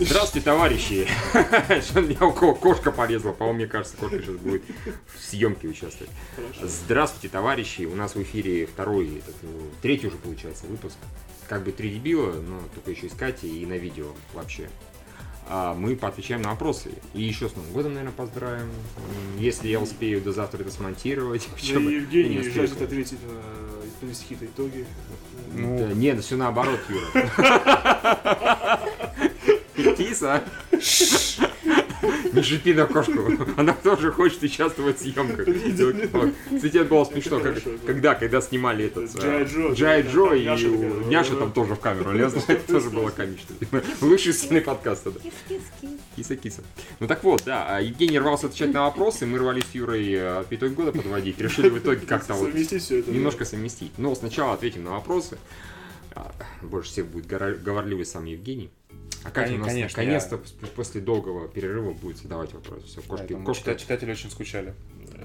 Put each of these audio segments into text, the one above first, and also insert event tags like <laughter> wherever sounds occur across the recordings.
Здравствуйте, товарищи! <laughs> Меня у кого кошка порезала? По-моему, мне кажется, кошка сейчас будет в съемке участвовать. Здравствуйте, товарищи! У нас в эфире второй, этот, ну, третий уже получается выпуск. Как бы три дебила, но только еще и с Катей и на видео вообще. А мы поотвечаем на вопросы. И еще с Новым годом, наверное, поздравим. Если я успею до завтра это смонтировать. <laughs> Да, и Евгений не жаждет ответить на подвести какие-то итоги. Ну, да, нет, все наоборот, Юра. <laughs> Киса. Не шипи на кошку. Она тоже хочет участвовать в съемках. Кстати, это было смешно, как- когда, когда снимали этот... Джай Джо, там и Няша там тоже в камеру лезла. Это тоже было комично. Лучший сцены подкаста. Киса-киса. Ну так вот, да, а Евгений рвался отвечать на вопросы, мы рвались с Юрой э, итог года подводить. Решили в итоге как-то вот немножко совместить. Но сначала ответим на вопросы. А, Больше всех будет говорливый сам Евгений. А Катя у нас Конечно, наконец-то пос- после долгого перерыва будет задавать вопросы. Все, кошки, Поэтому кошка. чита- читатели очень скучали.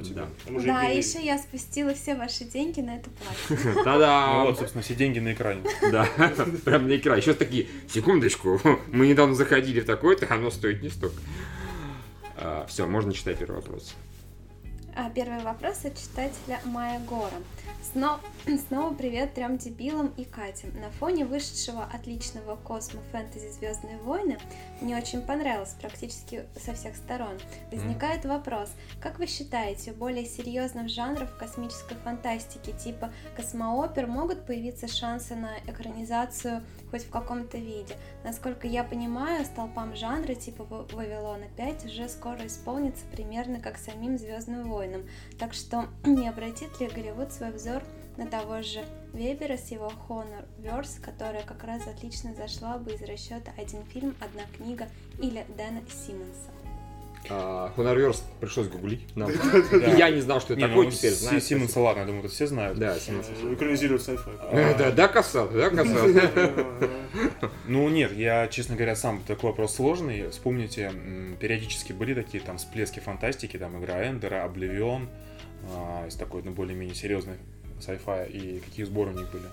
Да. Да, Евгений- еще я спустила все ваши деньги на это платье. <laughs> Ну Та-дам! вот, собственно, все деньги на экране. <laughs> Да, <laughs> прям на экране. Сейчас такие, секундочку, мы недавно заходили в такое-то, оно стоит не столько. Все, можно читать первый вопрос. А, Первый вопрос от читателя Майя Гора. Сно- <clears throat> Снова привет трем дебилам и Кате. На фоне вышедшего отличного космо фэнтези Звездные войны мне очень понравилось практически со всех сторон. Возникает вопрос, как вы считаете, более серьезных жанров космической фантастики типа космоопер могут появиться шансы на экранизацию хоть в каком-то виде? Насколько я понимаю, столпам жанра типа Ва- Вавилона 5 уже скоро исполнится примерно как самим Звездным войнам. Так что <clears throat> не обратит ли Голливуд свой взор на того же Вебера с его Honor Verse, которая как раз отлично зашла бы из расчета один фильм, одна книга или Дэна Симмонса. Хонорверс пришлось гуглить. нам. <laughs> Я не знал, что это Не, такое, ну, теперь Си- знаю. Симмонса, ладно, я думаю, это все знают. Да, Симмонс. Э, Экранизирует sci-fi. <laughs> Э, Да, да, касал, да, касал. Ну нет, я, честно говоря, сам такой вопрос сложный. Вспомните, периодически были такие там всплески фантастики, там игра Эндера, Обливион, а, из такой, ну, более-менее серьезной sci-fi, и какие сборы у них были.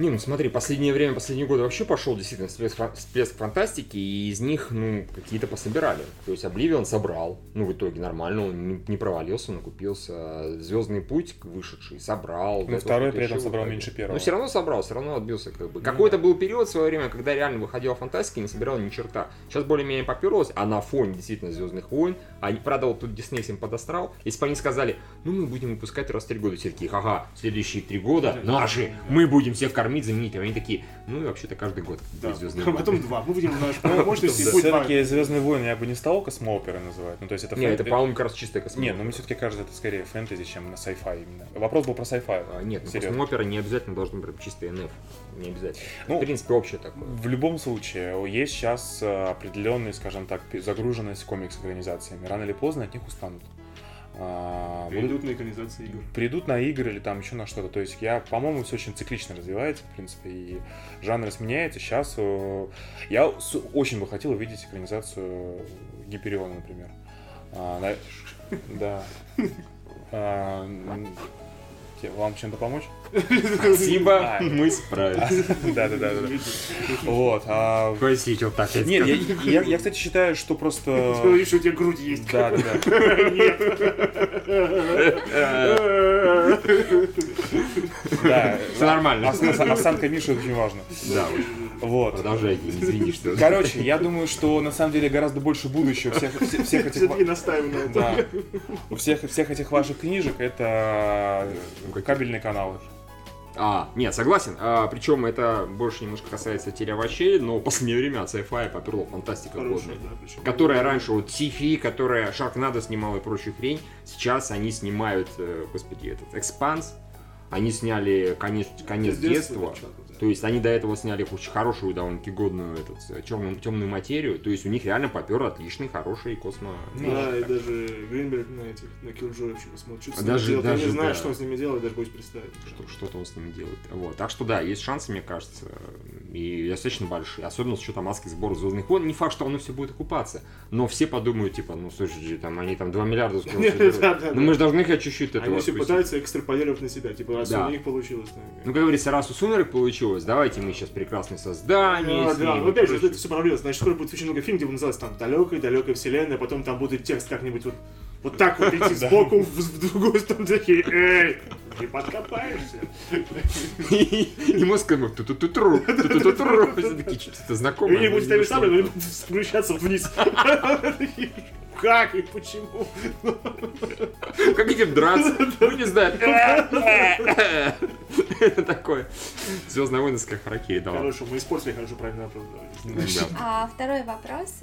Не, ну смотри, последнее время, последние годы вообще пошел действительно всплеск, всплеск фантастики, и из них, ну, какие-то пособирали. То есть Обливион собрал, ну, в итоге нормально, он не, не провалился, он окупился. Звездный путь вышедший собрал. Ну, второй при этом собрал меньше первого. Но все равно собрал, все равно отбился как бы. Ну Какой-то да. был период в свое время, когда реально выходила фантастика и не собирал ни черта. Сейчас более-менее поперлось, а на фоне действительно Звездных войн, они, правда, вот тут Дисней всем подострал, если бы они сказали, ну, мы будем выпускать раз в три года, все такие, ага, следующие три года наши, мы будем всех кормить, заменить, а они такие, ну, и вообще-то каждый год Да. Звездные войны. потом два. Мы видим наш <laughs> мощности. и будет два. Все-таки Звездные войны я бы не стал космооперой называть. Ну, то есть это Не, это, по-моему, как раз чистая космопера. Не, ну мне все-таки кажется, это скорее фэнтези, чем на sci-fi именно. Вопрос был про sci-fi. А, Нет, ну, не обязательно должен быть чистый НФ. Не обязательно. Ну, в принципе, общее такое. В любом случае, есть сейчас определенная, скажем так, загруженность комикс-организациями. Рано или поздно от них устанут. А, Перейдут на экранизации игр. придут на игры или там еще на что-то. То есть я, по-моему, все очень циклично развивается, в принципе, и жанр сменяется. Сейчас э, я очень бы хотел увидеть экранизацию Гипериона, например. А, Да. А, Вам чем-то помочь? Спасибо, А. мы справились. <laughs> Да, да, да, да. Вот. а, Простите, вот так Нет, я, кстати, считаю, что <laughs> Ты просто... говоришь, что у тебя грудь есть. Да, да, да. Да. Все нормально. Ос- ос- Осанка Миши очень важно. Да, Вот. продолжайте, извини, что... Короче, я думаю, что на самом деле гораздо больше будущего всех, всех, всех этих... Настаиваю на этом. Да. У всех, всех этих ваших книжек это кабельные каналы. А, нет, согласен. А, причем это больше немножко касается телеовощей, но в последнее время от sci-fi поперла фантастика Хорошая, годная. да. Которая раньше, вот Сифи, которая Шаркнадо снимала и прочую хрень, сейчас они снимают, э, господи, этот Экспанс, они сняли конец, конец детства, да. То есть они до этого сняли очень хорошую, довольно-таки годную этот, э, темную, материю, то есть у них реально попер отличный, хороший космо... Да, и даже Гринберг на этих, на вообще посмотрит. Что Даже- делать. даже, Я не знаю, да. что он с ними делает, даже боюсь представить. что, что-то он с ними делает. Вот. Так что да, есть шансы, мне кажется. И достаточно большие. Особенно с учетом адских сборов Звездных войн. Не факт, что оно все будет окупаться. Но все подумают, типа, ну слушай, там они там 2 миллиарда <laughs> Ну мы же должны хоть чуть-чуть этого Они все пытаются экстраполировать на себя, типа, раз у них получилось. Ну, как говорится, раз у Сумерек получилось, давайте мы сейчас прекрасные создания. Да, да, ну опять же, это все продлилось. Значит, скоро будет очень много фильмов, где будет называться там далекая-далекая вселенная, потом там будет текст как-нибудь вот, вот так вот идти <laughs> сбоку в, в другую сторону, такие, эй, не подкопаешься. <laughs> И мозг ему ту-ту-ту-тру, ту-ту-ту-тру. <laughs> Все такие, что-то И знакомое. они будут но не ставить сами, но вышло. они будут включаться вниз. Как и почему? Как идем драться? <laughs> Ну, не знаю. <laughs> Это такое. Звездная война с как харакири дала. Хорошо, мы испортили, хорошо, правильно вопрос. <laughs> А второй вопрос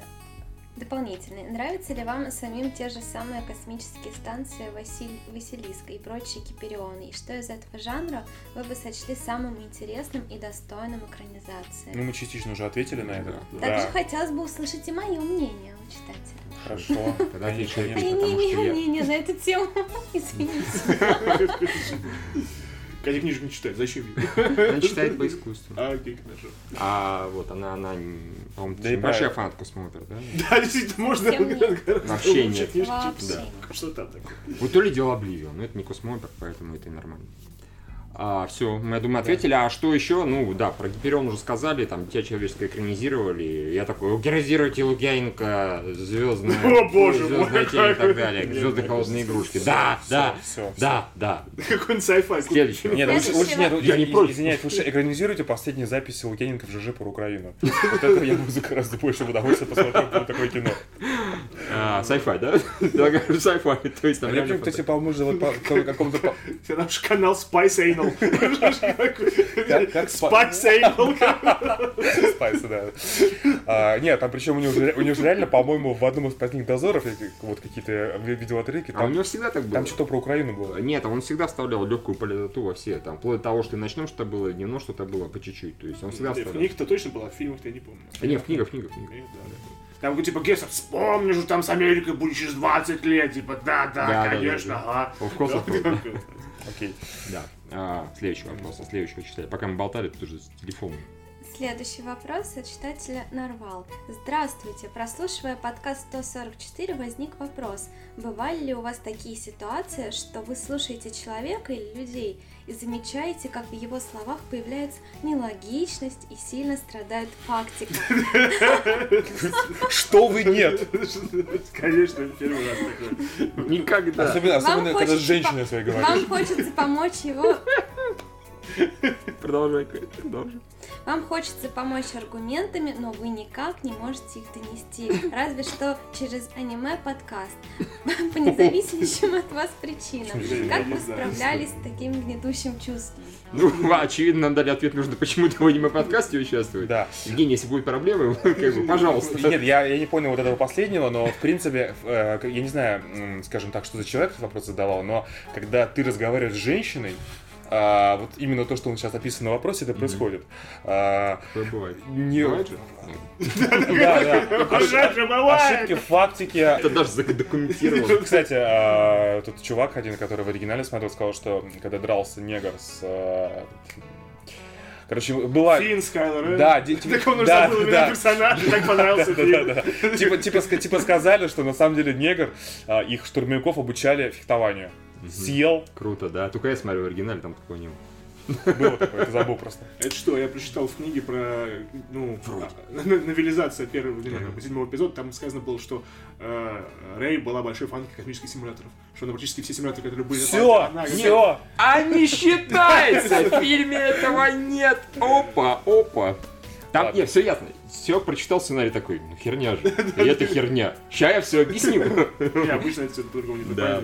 дополнительный. Нравятся ли вам самим те же самые космические станции Василь... Василиска и прочие Киперионы? И что из этого жанра вы бы сочли самым интересным и достойным экранизации? Ну, мы частично уже ответили на это. Также Да, хотелось бы услышать и мое мнение у читателя. хорошо. Тогда Конечно, отвечай. Я конечно. не потому что имею я- мнения на эту тему. <laughs> Извините. Катя книжек не читает, зачем ей? Она читает по искусству. А, окей, хорошо. А вот она, она, по-моему, Да большая правильно. фанатка смотрит, да? Да, действительно, можно Вообще Вообще нет. Что там такое? Вот то ли дело Обливион, но это не космопер, поэтому это и нормально. А, все, мы, я думаю, ответили. А что еще? Ну, да, про Гиперион уже сказали, там, Дитя человеческое экранизировали. Я такой, экранизируйте Лукьяненко, звездная, О, боже мой, звездная тень и так далее, Нет, звездные нет, холодные игрушки. Да, да, Все, да, да. Какой-нибудь sci-fi. Следующий. Нет, лучше, нет. Я не против. Извиняюсь, лучше экранизируйте последние записи Лукьяненко в ЖЖ про Украину. Вот это я буду гораздо больше удовольствия посмотреть на такое кино. А, Sci-fi, да? Sci-fi, то есть там А я кстати, по-моему, же вот по какому-то... наш канал Spice Anal. Как- как спа- Spice Anal. Спайс, да. А, Нет, там причем у него же у него же реально, по-моему, в одном из последних дозоров, вот какие-то ви- видел отрывки, А у там него всегда так было. там что-то про Украину было. Нет, он всегда вставлял легкую политоту во все. Там, вплоть до того, что и ночном что-то было, и дневном что-то было по чуть-чуть. То есть он всегда В вставлял. книгах-то точно было, а в фильмах-то я не помню. Да нет, в книгах, в книгах, в книгах. Да, да. Там типа Гессер, вспомни же, там с Америкой будет через 20 лет, типа, да, да, Да, да, конечно, да, ага. Of course. <laughs> Окей. Да. А, следующий вопрос, а следующего читали. Пока мы болтали, тут уже с. Следующий вопрос от читателя Нарвал. Здравствуйте! Прослушивая подкаст 144, возник вопрос. Бывали ли у вас такие ситуации, что вы слушаете человека или людей и замечаете, как в его словах появляется нелогичность и сильно страдает фактика? Что вы нет? Конечно, первый раз такое. Никогда. Особенно, особенно когда с хочется женщиной по- своей говоришь. Вам хочется помочь его Продолжай, продолжай. Вам хочется помочь аргументами, но вы никак не можете их донести, <laughs> разве что через аниме-подкаст, <laughs> по независимым от вас причинам. Как вы справлялись с таким гнетущим чувством? Ну, очевидно, нам дали ответ, нужно почему-то в аниме-подкасте участвовать. Да. Евгений, если будут проблемы, <laughs> как бы, пожалуйста. Нет, я, я не понял вот этого последнего, но в принципе, э, я не знаю, скажем так, что за человек этот вопрос задавал, но когда ты разговариваешь с женщиной, а, вот именно то, что он сейчас описан на вопросе, это происходит. А, бывает. не... Бывает же? Да, да. Ошибки, фактики. Это даже задокументировано. <laughs> Кстати, а, тут чувак один, который в оригинале смотрел, сказал, что когда дрался негр с... а, Короче, была... Финн Скайлер, э? Да, ди- типа- Так он уже да, забыл да. персонажа, так понравился Да, да, да. Типа, типа, типа сказали, что на самом деле негр, а, их штурмовиков обучали фехтованию. Съел, Круто, да. Только я смотрю в оригинале, там такого не было. было такое, ты забыл просто. Это что, я прочитал в книге про, ну, а, новелизация первого, седьмого эпизода, там сказано было, что э, Рэй была большой фанкой космических симуляторов. Что она практически все симуляторы, которые были... Все, все. А не считается! В фильме этого нет! Опа, опа! Там, Ладно. нет, все ясно. Все прочитал сценарий такой, ну херня же. <laughs> И это херня. Сейчас я все объясню. Не, обычно это все по-другому не Да,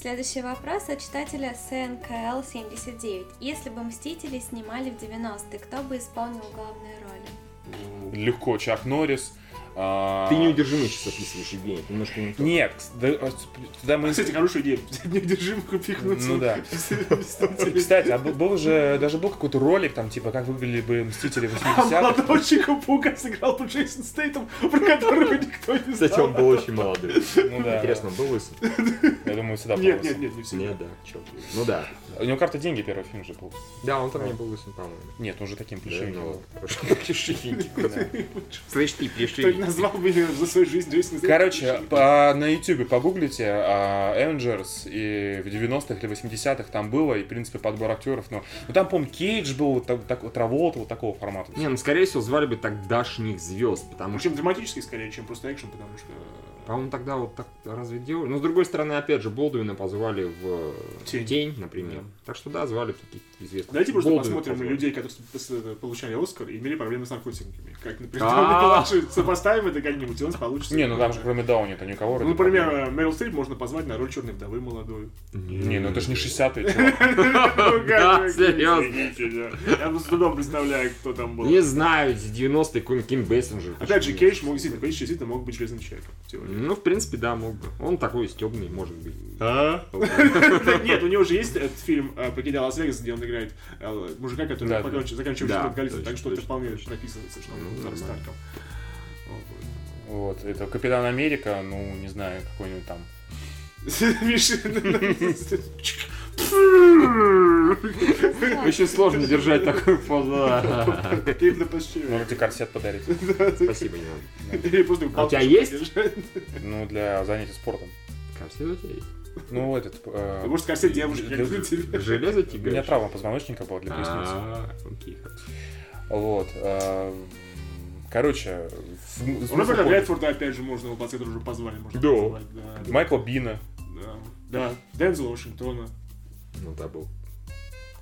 Следующий вопрос от читателя СНКЛ79. Если бы «Мстители» снимали в 90-е, кто бы исполнил главные роли? Легко, Чак Норрис, Ты неудержимый сейчас описываешь, Евгений, это немножко не то. Нет, да, а, туда мы... Кстати, хорошая идея. <laughs> Неудержимых упихнуть. Ну да. <laughs> Кстати, а был, же, даже был какой-то ролик, там, типа, как выглядели бы Мстители А 80-х. молодого Чика-паука сыграл бы Джейсон Стейтом, про которого никто не знал. Кстати, он был очень молодой. Ну да. Интересно, он был лысый? <laughs> Я думаю, всегда был Нет, нет, нет, не всегда. Нет, да, чё. Ну да. У него карта деньги первый фильм же был. Да, он там не был лысым, по-моему. Нет, он же таким плешивеньким ну, был. Плешивенький. Слышь, ты плешивенький. Назвал бы ее за свою жизнь Джейсон? Короче, по- на ютубе погуглите а, Avengers, и в 90-х или 80-х там было, и, в принципе, подбор актеров, но... Ну, там, по-моему, Кейдж был, вот так, так- Траволта, вот такого формата. Не, ну скорее всего звали бы тогдашних звезд, потому Ну, что, чем драматический скорее, чем просто экшен, потому что... по-моему, тогда вот так разве делали? Но с другой стороны, опять же, Болдуина позвали в Тень. Тень, например. Да. Так что да, звали таких известных. Давайте просто Болдуина посмотрим позвали. людей, которые с- получали Оскар и имели проблемы с наркотиками. Как, например, А. Николаши, сопоставим это как-нибудь, и у нас получится. Не, ну там же кроме Дауни-то никого Ну, например, э, Мэрил Стрип можно позвать на роль черной вдовы молодой. Не, ну это же не 60-е, <laughs> чувак. Ну, Да, серьезно. Я просто с трудом представляю, кто там был. Не знаю, с 90-й какой-нибудь Ким Бейсинджер. Опять же? Кейдж мог действительно, Кейдж действительно мог быть железным человеком. Ну, в принципе, да, мог бы. Он такой стебный, может быть. Да <laughs> Нет, у него же есть этот фильм э, «Покидая Лас-Вегас», где он играет э, мужика, который Да, покончил- заканчивает Да, точно, так что это точно, вполне точно. написывается, что Ну. Старком. Вот, это Капитан Америка, ну, не знаю, какой-нибудь там. Миша, <laughs> Очень сложно держать такую позу. тебе корсет подарить. <laughs> Спасибо, не надо. А у тебя есть? Ну, для занятия спортом. Корсет у тебя есть? Ну, этот... э, Может, корсет девушки, как для- для <laughs> тебя. Железо У тебе? меня травма позвоночника была для поясницы. А, окей. Вот. э, Короче, в- понял. Редфорда, опять же, можно, вот, который уже позвали, можно Да. позвать, да. Майкла Бина. Да, да, Дензела Вашингтона. Ну, да, был.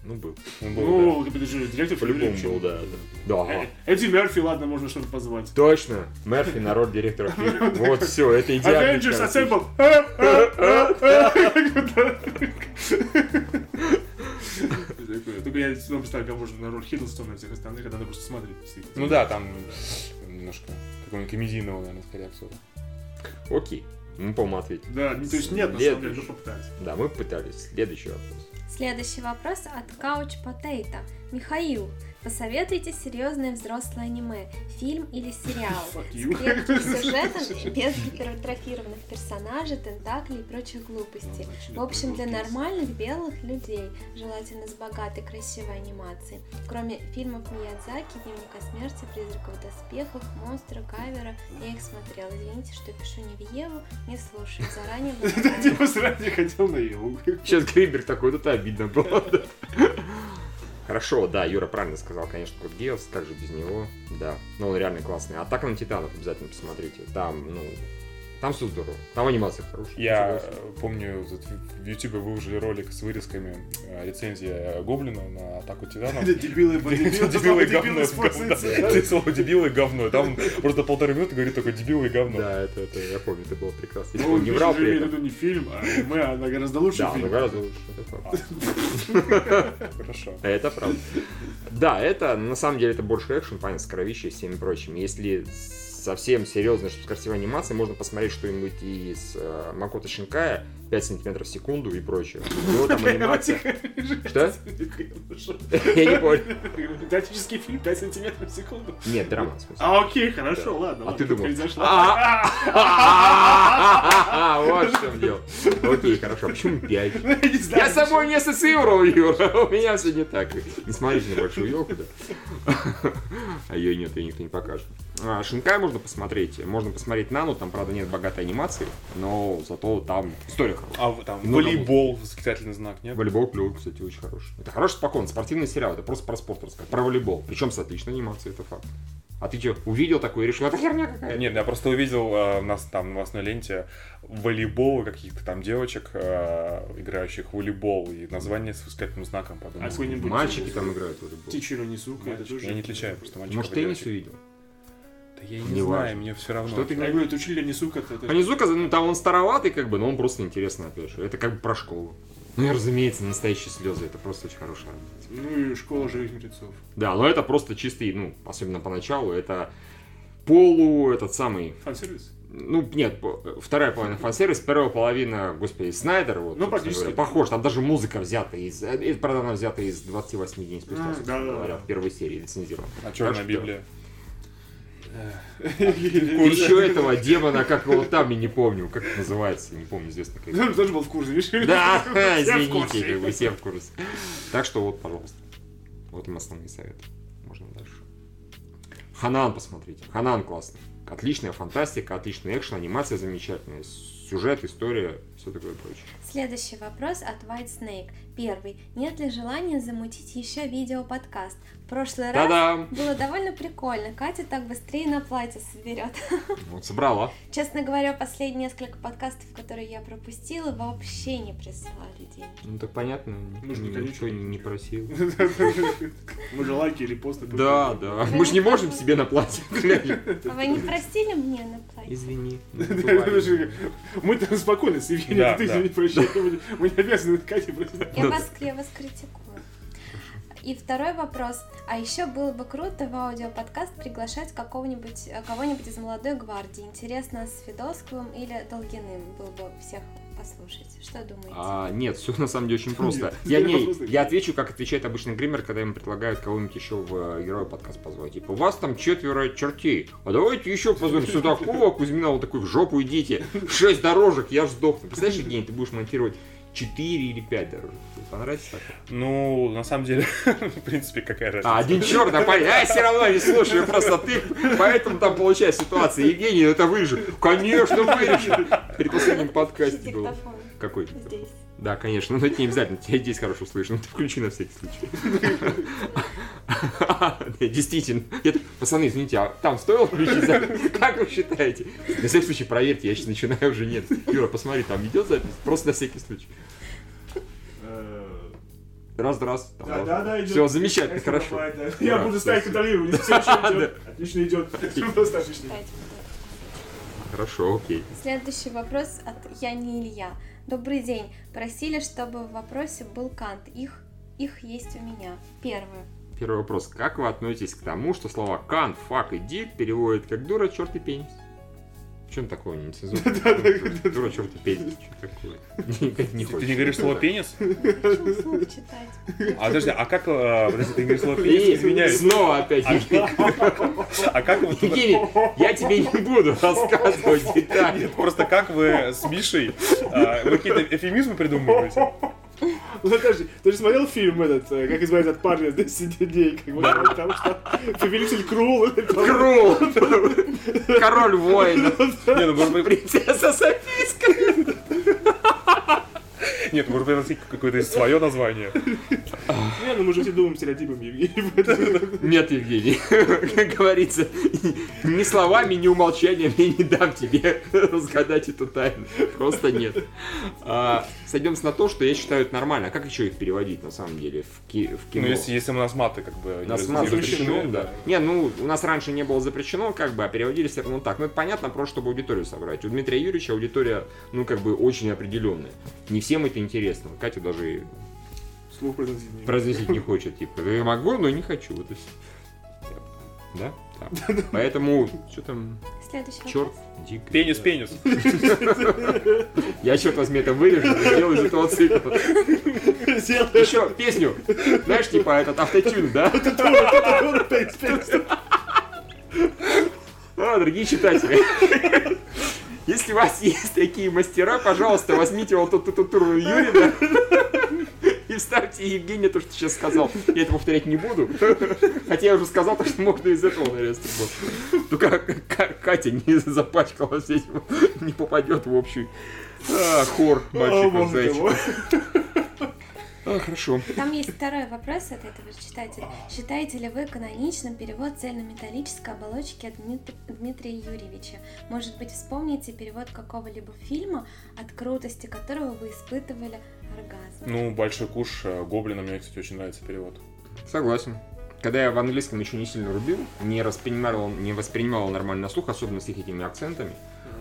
Ну, был. Он был, Ну, это же директор По-любому фильма. был, да. Да, Э, Ага. Эдди Мерфи, ладно, можно что-то позвать. Точно. Мерфи на роль директора <laughs> фильма. Вот все, это идеально. Avengers Assemble! <laughs> Только я снова представляю, кого можно на роль Хиддлстона и всех остальных, это надо просто смотреть. Ну да, там немножко какого-нибудь комедийного, наверное, скорее актера. Окей. Мы, по-моему, ответили. Да, не- то есть нет, на самом деле, ну попытать. Да, мы пытались. Следующий вопрос. Следующий вопрос от Couch Potato. Михаил, посоветуйте серьезное взрослое аниме, фильм или сериал с крепким <laughs> сюжетом и без гипертрофированных персонажей, тентаклей и прочих глупостей. В общем, для нормальных белых людей, желательно с богатой красивой анимацией. Кроме фильмов Миядзаки, Дневника смерти, Призраков в доспехах, Монстра, Кавера, я их смотрела. Извините, что пишу не в Еву, не слушаю. Заранее благодарю. типа сразу хотел на Еву. Сейчас Гринберг такой, вот это обидно было. <laughs> Хорошо, да, Юра правильно сказал, конечно, Код Геос, как же без него, да. Но он реально классный. Атака на Титанов обязательно посмотрите. Там, ну, там все здорово. Там анимация хорошая. Я помню, в Ютубе выложили ролик с вырезками э, рецензия Гоблина на Атаку Титанов. Это <laughs> дебилы, дебилы, Дебилы и <laughs> говно. дебилы. Да, Ты <laughs> слово дебилы и говно. Там просто полторы минуты говорит только дебилы и говно. Да, это, это, я помню, это было прекрасно. Ну, не врал при этом. виду не фильм, а аниме, она гораздо лучше Да, фильм. но гораздо лучше, это правда. Хорошо. Это правда. Да, это, на самом деле, это больше экшен, понятно, с кровищей и всеми прочими. Если совсем серьезно, что с красивой анимацией, можно посмотреть что-нибудь из э, Макото Шинкая, 5 сантиметров в секунду и прочее. <laughs> У него там анимация... Что? <laughs> Я не понял. Датический фильм 5 сантиметров в секунду. Нет, драма. А, окей, хорошо, ладно. А ты думал? А, <laughs> Вот в чем дело. Окей, хорошо. А почему 5? Ну, Я не знаю. Я с собой не ассоциировал, Юра. У меня все не так. Не смотрите на большую елку, да. А ее нет, ее никто не покажет. А, Шинкай можно посмотреть. Можно посмотреть Нану, там, правда, нет богатой анимации, но зато там история хорошая. А в- там Ну, волейбол, восклицательный знак, нет? Волейбол клевый, кстати, очень хороший. Это хороший спокойно, спортивный сериал, это просто про спорт рассказать. Про волейбол. Причем с отличной анимацией, это факт. А ты что, увидел такое и решил, это херня какая-то? Нет, я просто увидел э, у нас там в новостной ленте волейбол каких-то там девочек, э, играющих в волейбол, и название с восклицательным знаком А подумал. какой-нибудь... Мальчики там играют в волейбол. Тичиро Несука, это тоже... Я не отличаю просто мальчиков Может, теннис девочек. увидел? Да я не, Не знаю, важно. мне все равно. Что ты Я говорю, это учили Несука, это... А Низука, ну там он староватый, как бы, но он просто интересный, опять же. Это как бы про школу. Ну и разумеется, настоящие слезы, это просто очень хорошая работа. Ну и школа живых мертвецов. Да, но это просто чистый, ну, особенно поначалу, это полу этот самый... Фан-сервис? Ну, нет, вторая половина фан-сервис, первая половина, господи, Снайдер, вот, Ну, практически. говоря, похож, там даже музыка взята из, э, это, правда, она взята из 28 дней спустя, А, да-да-да. говоря, в первой серии лицензирована. А черная что- Библия. Еще этого демона, как его там, я не помню, как это называется, не помню, известно как. Он тоже был в курсе, видишь? Да, <laughs> извините, бы все в курсе. Так что вот, пожалуйста. Вот им основные советы. Можно дальше. Ханан посмотрите. Ханан классный. Отличная фантастика, отличный экшен, анимация замечательная, сюжет, история, все такое прочее. Следующий вопрос от White Snake. Первый. Нет ли желания замутить еще видео-подкаст? В прошлый раз Та-дам! было довольно прикольно. Катя так быстрее на платье соберет. <laughs> Вот собрала. Честно говоря, последние несколько подкастов, которые я пропустила, вообще не присылали деньги. Ну так понятно, Мы же не конючки. не просил. <laughs> Мы же лайки или посты. Да, да. Мы же не можем себе на платье. <laughs> А вы не простили мне на платье? Извини. Мы там спокойно с Евгением, ты не прощай. Мы- не обязаны Кате просить. Я вас, я вас критикую. И второй вопрос. А еще было бы круто в аудиоподкаст приглашать какого-нибудь, кого-нибудь из молодой гвардии. Интересно, с Федосковым или Долгиным. Было бы всех послушать. Что думаете? А, нет, все на самом деле очень <laughs> просто. Нет, Я, не, я отвечу, как отвечает обычный гример, когда им предлагают кого-нибудь еще в э, героя подкаст позвать. Типа, у вас там четверо чертей, а давайте еще позовем <laughs> Судакова, Кузьмина, вот такой, в жопу идите. Шесть дорожек, я ж сдохну. Представляешь, <laughs> Евгений, ты будешь монтировать 4 или 5 дорожек. Тебе понравится так? Ну, на самом деле, <laughs> в принципе, какая разница. А, один черт, а. Я все равно не слушаю, просто ты. Поэтому там получается ситуация. Евгений, это вырежу. Конечно, вырежу. При последнем подкасте. Диктофон. Какой? Здесь. Да, конечно, но это не обязательно, тебя здесь хорошо слышно, ну ты включи на всякий случай. Действительно. Пацаны, извините, а там стоило включить запись? Как вы считаете? На всякий случай проверьте, я сейчас начинаю уже нет. Юра, посмотри, там идет запись? Просто на всякий случай. Раз, раз. там, Да, раз. да, да, идет. Всё, замечательно, хорошо. бывает, да. Я буду ставить всё, контролировать. Все еще идет. Отлично идет. Просто отлично. Хорошо, окей. Следующий вопрос от Я не Илья. Добрый день. Просили, чтобы в вопросе был Кант. Их, их есть у меня. Первое. Первый вопрос. Как вы относитесь к тому, что слова кант, фак и дик переводят как дура, черт и пенис? Чем такое не Дура, черт пенис. Такое? <laughs> Не Ты не говоришь слово пенис? А подожди, а как... э, Подожди, ты говоришь слово пенис? Извиняюсь. снова опять. А как вот... Евгений, я тебе не буду рассказывать детали. Просто как вы с Мишей... Вы какие-то эфемизмы придумываете? Ну подожди, ты же смотрел фильм этот, э, как избавиться от парня с 10 дней, как бы, потому что повелитель Крул, Крул. Король воин. <laughs> Не, ну может быть... Принцесса Софийская. Нет, может быть, какое-то свое название. Не, ну мы же все думаем стереотипами, Евгений. Нет, Евгений, <laughs> как говорится, ни словами, ни умолчанием я не дам тебе разгадать эту тайну. Просто нет. А, Сойдемся на то, что я считаю это нормально. А как еще их переводить на самом деле в, ки- в кино? Ну, если, если у нас маты как бы... У нас не мат запрещены, запрещено, да. Не, ну, у нас раньше не было запрещено, как бы, а переводили все равно так. Ну, это понятно, просто чтобы аудиторию собрать. У Дмитрия Юрьевича аудитория, ну, как бы, очень определенная. Не всем это интересно. Катя даже Слух произносить не- произносить не хочет. Типа, я могу, но не хочу. Вот все. Да? Да. Поэтому, что там, Следующий черт, дик. Пенис, пенис. Я черт возьми это вырежу сделаю из этого цикла. Сделай Еще песню, знаешь, типа этот автотюн, да? А, дорогие читатели, если у вас <laughs> есть такие мастера, пожалуйста, возьмите вот эту туру Юрина и вставьте Евгения то, что сейчас сказал. Я это повторять не буду. Хотя я уже сказал, то, что можно из этого нарезать. Только Катя не запачкалась этим, не попадет в общий а, хор О, А, хорошо. Там есть второй вопрос от этого же читателя. Считаете ли вы каноничным перевод цельнометаллической оболочки от Дмит- Дмитрия Юрьевича? Может быть, вспомните перевод какого-либо фильма, от крутости которого вы испытывали оргазм? Ну, большой куш э, Гоблина, мне, кстати, очень нравится перевод. Согласен. Когда я в английском еще не сильно рубил, не воспринимал, не воспринимал нормально на слух, особенно с их этими акцентами,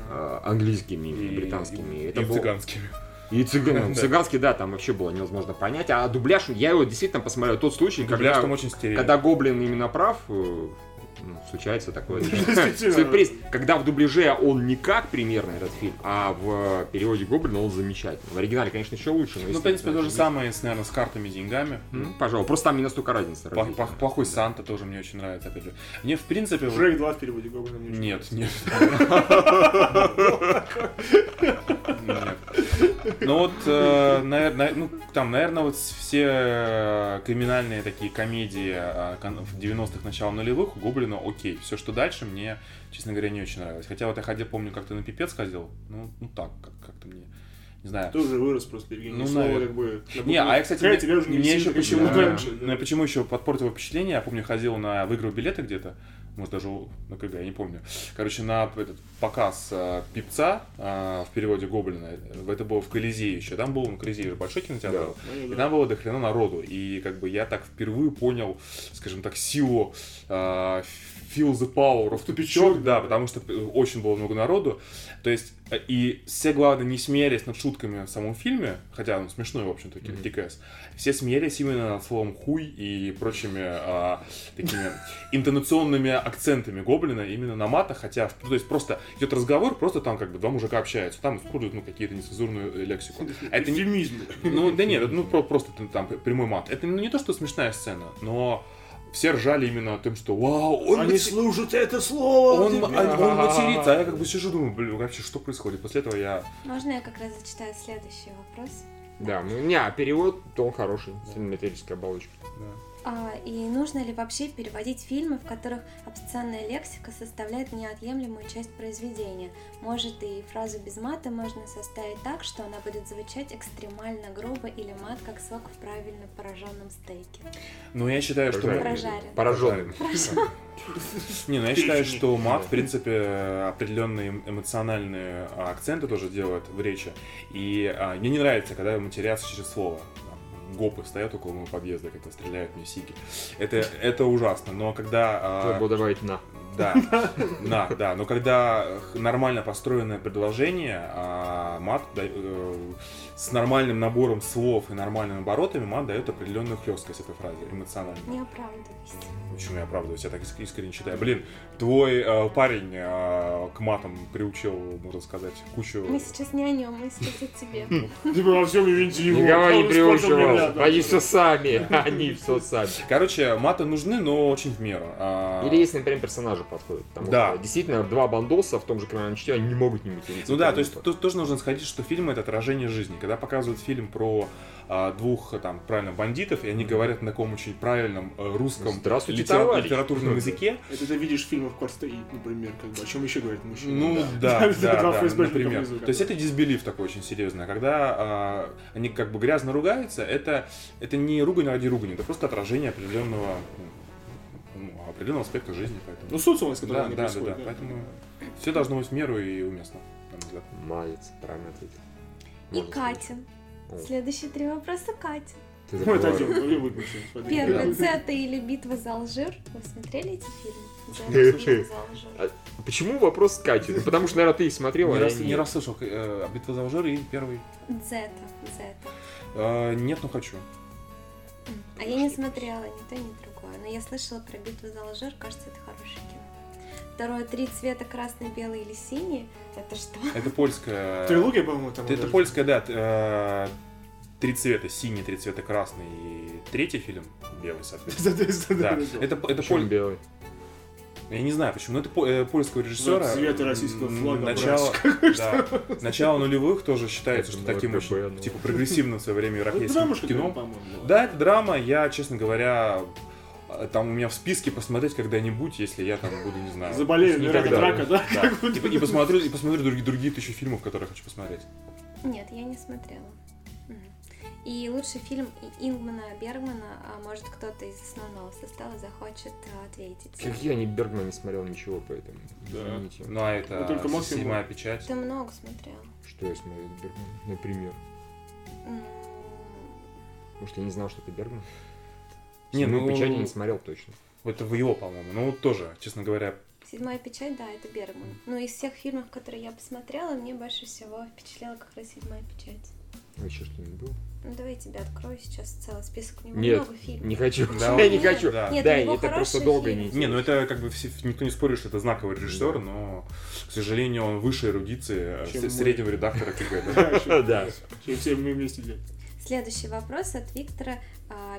э, английскими, И, британскими. и, это и было- цыганскими. И цыган, <laughs> Да. цыганский, да, там вообще было невозможно понять. А дубляж, я его действительно посмотрел тот случай, Дубляж когда, там очень когда Гоблин именно прав, э, ну, случается такое. <laughs> Действительно. Сюрприз. Когда в дубляже он не как примерно этот фильм, а в переводе Гоблина он замечательный. В оригинале, конечно, еще лучше. Ну, в принципе, то же самое, с, наверное, с картами, деньгами. Ну, пожалуй, просто там не настолько разница. Плохой Санта тоже мне очень нравится, опять же. Мне, в принципе... Шрек 2 в переводе Гоблина мне Нет, <laughs> нет. Ну вот, наверное, ну, там, наверное, вот все э, криминальные такие комедии э, в 90-х, начала нулевых, у Гоблина окей. Все, что дальше, мне, честно говоря, не очень нравилось. Хотя вот я ходил, помню, как-то на пипец ходил. Ну, ну так, как- как-то мне, не знаю. Ты уже вырос просто, Евгений. Ну, Слово как бы... Не, а я, кстати, Какая тебя уже не мне еще почему, <laughs> да. ну, я почему еще подпортило впечатление, я помню, ходил на, выиграл билеты где-то, может даже на КГ, я не помню. Короче, на этот показ э, пипца э, в переводе Гоблина, э, это было в Колизее еще, там был, ну, Колизей же большой кинотеатр, Да. был, Ну, и там было дохрена народу, и как бы я так впервые понял, скажем так, силу э, Feel the power of тупичок, да, потому что очень было много народу. То есть, э, и все, главное, не смеялись над шутками в самом фильме, хотя он смешной, в общем-то, Мгм. Кикэс. Все смеялись именно над словом хуй и прочими а, такими интонационными акцентами Гоблина именно на матах, хотя, ну, то есть, просто идет разговор, просто там как бы два мужика общаются, там используют, ну, какие-то нецензурную э, лексику. А это не, ну, да нет, ну, про- просто там- там прямой мат. Это ну, не то, что смешная сцена, но все ржали именно тем, что вау, он, Они мати- служат это слово! он, а- он матерится, а я как бы сижу, думаю, блин, вообще, что происходит? После этого я... Можно я как раз зачитаю следующий вопрос? Да, ну, не, а перевод, то он хороший, с металлической оболочкой. А, и нужно ли вообще переводить фильмы, в которых обсценная лексика составляет неотъемлемую часть произведения? Может, и фразу без мата можно составить так, что она будет звучать экстремально грубо или мат, как сок в правильно пораженном стейке. Но я считаю, что... Прожарен. Пораженный. <laughs> Не, ну я считаю, что мат, в принципе, определенные эм- эмоциональные а, акценты тоже делает в речи. И а, мне не нравится, когда матерятся через слово. Гопы стоят около моего подъезда, когда стреляют мне сики. Это, это ужасно. Но когда... Надо было добавить на. Да, <laughs> да, да. Но когда э, нормально построенное предложение, а мат э, с нормальным набором слов и нормальными оборотами, мат дает определенную хлесткость этой фразе, эмоционально. Не оправдывайся. Почему я оправдываюсь? Я так иск- искренне считаю. Блин, твой э, парень э, к матам приучил, можно сказать, кучу... Мы сейчас не о нем, мы сейчас о тебе. <laughs> Типа во всем вините его. Никого не приучивал. Они все сами. <laughs> Они все сами. Короче, маты нужны, но очень в меру. А, Или если, например, персонажи подходят. Да. действительно два бандоса в том же криминальном чтиве, они не могут не материться. Ну да, то есть тоже нужно сходить, что фильм это отражение жизни. Когда показывают фильм про а, двух там правильно бандитов, и они говорят на таком очень правильном э, русском литера- литературном языке. Это ты видишь в фильмах Кварстоит, например, как бы, о чем еще говорит мужчина. Ну да, да, <laughs> да, например. То есть это дисбелив такой очень серьезный. А Когда а, они как бы грязно ругаются, это, это не ругань ради ругани, это просто отражение определенного ну, определенного аспекта жизни. Поэтому. Ну, социумность, которая да, не да, да, происходит. да, Поэтому все должно быть в меру и уместно, на мой взгляд. Молодец, правильно ответил. И. Катя. О, Следующие три вопроса Ну, это забываешь. один, ну, выключи. Первый Цета или Битва за Алжир. Вы смотрели эти фильмы? «Битва за Алжир». Почему вопрос с Катей? Ну, потому что, наверное, ты их смотрела, Не а я раз, не раз слышал э, «Битва за Алжир» и первый. Зета, Зета. Э, нет, но хочу. М. А я не смотрела ни то, ни другое. Но я слышала про битву за Алжир, кажется, это хорошее кино. Второе, три цвета, красный, белый или синий. Это что? Это польская... Трилогия, по-моему, там. Это польская, да, э, три цвета, синий, три цвета красный и третий фильм белый, соответственно. Да, это, это поль- белый? Я не знаю почему, но это э, польского режиссера. Ну, цветы российского флага, Начало, да, начало нулевых тоже считается, что Ну, таким очень, ну. типа, прогрессивным в свое время Ну, европейским кино. Да, это драма, я, честно говоря, там у меня в списке посмотреть когда-нибудь, если я там буду, не знаю. Заболею, Никогда, драка, да? Да. И, и посмотрю, и посмотрю другие, другие тысячи фильмов, которые хочу посмотреть. Нет, я не смотрела. И лучший фильм Ингмана Бергмана, а может кто-то из основного состава захочет а, ответить. Как я не Бергман не смотрел ничего, поэтому Да. извините. Ну, а это Ну, только максимум. седьмая печать. Ты много смотрел. Что я смотрел Бергман, например? М, Может, я не знал, что это Бергман? Не, ну, ну- печать я не смотрел точно. Это в его, по-моему. Ну, вот тоже, честно говоря, Седьмая печать, да, это Бергман. Но из всех фильмов, которые я посмотрела, мне больше всего впечатлила как раз седьмая печать. А еще что-нибудь было? Ну давай я тебе открою сейчас целый список. У него Нет, много фильмов. Не хочу. Да, <laughs> Я не нет, хочу. да. Нет, Да, у него это просто долго не Не, ну это как бы все- никто не спорит, что это знаковый режиссер, но, к сожалению, он выше эрудиции Чем с- мы. среднего редактора КГ. да. <laughs> Да. Чем все мы вместе делаем. Следующий вопрос от Виктора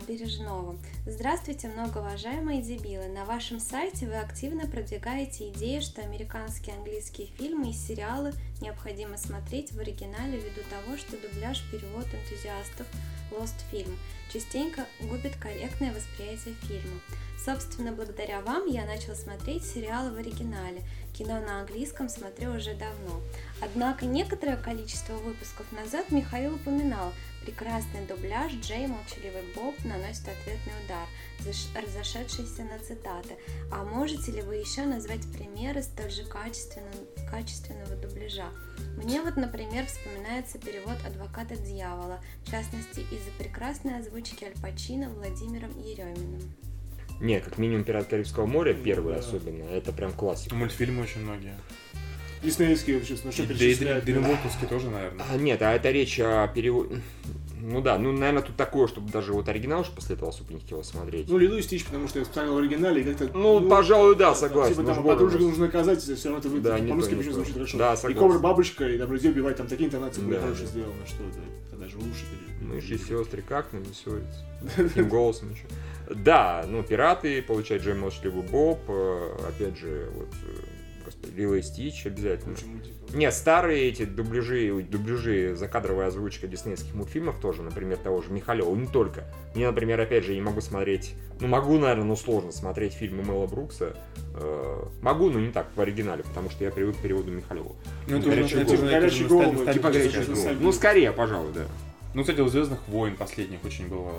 Бережного. Здравствуйте, многоуважаемые дебилы. На вашем сайте вы активно продвигаете идею, что американские английские фильмы и сериалы необходимо смотреть в оригинале ввиду того, что дубляж, перевод энтузиастов Lost Film частенько губит корректное восприятие фильма. Собственно, благодаря вам я начал смотреть сериалы в оригинале. Кино на английском смотрю уже давно. Однако некоторое количество выпусков назад Михаил упоминал, прекрасный дубляж Джей Молчаливый Боб наносит ответный удар, разошедшийся на цитаты. А можете ли вы еще назвать примеры столь же качественного, качественного дубляжа? Мне вот, например, вспоминается перевод «Адвоката дьявола», в частности, из-за прекрасной озвучки Аль Пачино Владимиром Ереминым. Не, как минимум «Пират Карибского моря», первый да. особенно, это прям классика. Мультфильмы очень многие. Диснеевские, вообще, ну что И да и перечислять? Дремотовские тоже, наверное. А, нет, а это речь о переводе... Ну да, ну, наверное, тут такое, чтобы даже вот оригинал уж после этого особо не хотел смотреть. Ну, Лилу и Стич, потому что я смотрел в оригинале и как-то... Ну, пожалуй, да, согласен. Типа ну, там подружек нужно наказать, все равно это вы- Да, по-русски почему звучит хорошо. Да, и согласен. Кобра Бабочка, и там людей убивать, там такие интонации были Да, хорошие да. сделаны, что это, даже лучше. Ну, и сестры, как не ссориться? <laughs> Таким голосом еще. Да, ну, пираты, получает Джей Молчаливый Боб, э, опять же, вот, Лила и Стич обязательно. Лучше мультик. Нет, старые эти дубляжи, дубляжи, закадровая озвучка диснейских мультфильмов тоже, например, того же Михалева, не только. Мне, например, опять же, я не могу смотреть, ну, могу, наверное, но сложно смотреть фильмы Мэла Брукса. Э, могу, но не так, в оригинале, потому что я привык к переводу Михалева. Ну, это уже головы, стадия- Типа голова. сами. Ну, скорее, пожалуй, да. Ну, кстати, у Звездных войн последних очень было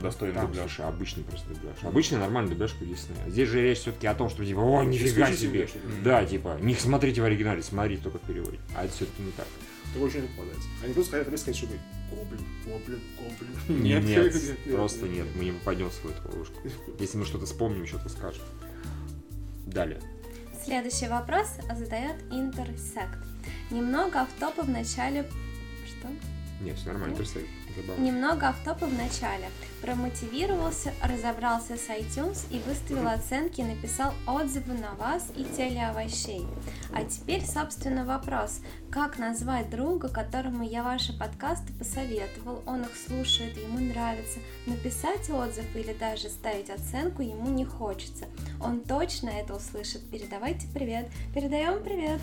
достойный Там, дубляж. слушай, обычный просто дубляж. Обычный нормальный дубляж Диснею. Здесь же речь все-таки о том, что типа, о, нифига себе. ли? Да, типа, не смотрите в оригинале, смотрите только в переводе. А это все-таки не так. Такое очень попадается. Они просто хотят сказать, что мы гоблин, гоблин, гоблин. <laughs> Нет, просто нет, мы не попадем в эту ловушку. Если мы что-то вспомним, что-то скажем. Далее. Следующий вопрос задает Интерсект. Немного автопа в начале... Что? Нет, все нормально, Нет? Забавно. Немного автопа в начале. Промотивировался, разобрался с iTunes и выставил оценки, написал отзывы на вас и телеовощей. А теперь, собственно, вопрос. Как назвать друга, которому я ваши подкасты посоветовал, он их слушает, ему нравится, написать отзыв или даже ставить оценку ему не хочется. Он точно это услышит. Передавайте привет. Передаем привет.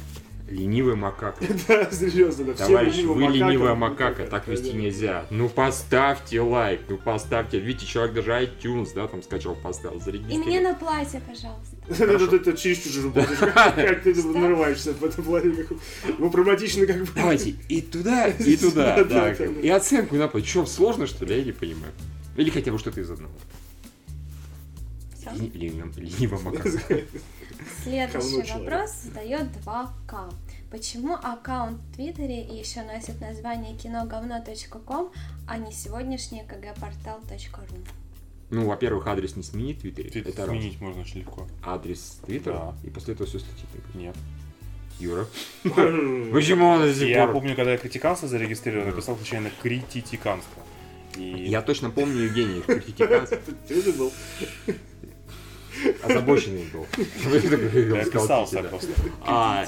Ленивый макака. <laughs> Да, серьезно, да. все Товарищ, вы ленивая Ну, макака, как так вести да. нельзя. Ну поставьте лайк, ну поставьте. Видите, человек даже iTunes, да, там скачал, поставил, И мне зарегистрировал. на платье, пожалуйста. <laughs> Это это чистишь уже работаешь. <laughs> Как ты нарываешься в этом плане. Ну, проблематично как бы. Давайте и туда, и туда, Да, да. да, да. И оценку на Что, сложно, что ли? Я не понимаю. Или хотя бы что-то из одного. Все. Лени- лени- Ленивая макака. Следующий вопрос задает 2К. Почему аккаунт в Твиттере и еще носит название киноговно.ком, а не сегодняшний kgportal.ru? Ну, во-первых, адрес не сменить в Твиттере. Твиттер Это раз. сменить можно очень легко. Адрес Твиттера, и после этого все статьи. Нет. Юра. <laughs> Почему он до сих Я помню, когда я критиканство зарегистрировал, написал случайно критиканство. И Я точно помню Евгений критиканство. <laughs> Ты же был. Озабоченный был. я Сказал писался просто. А,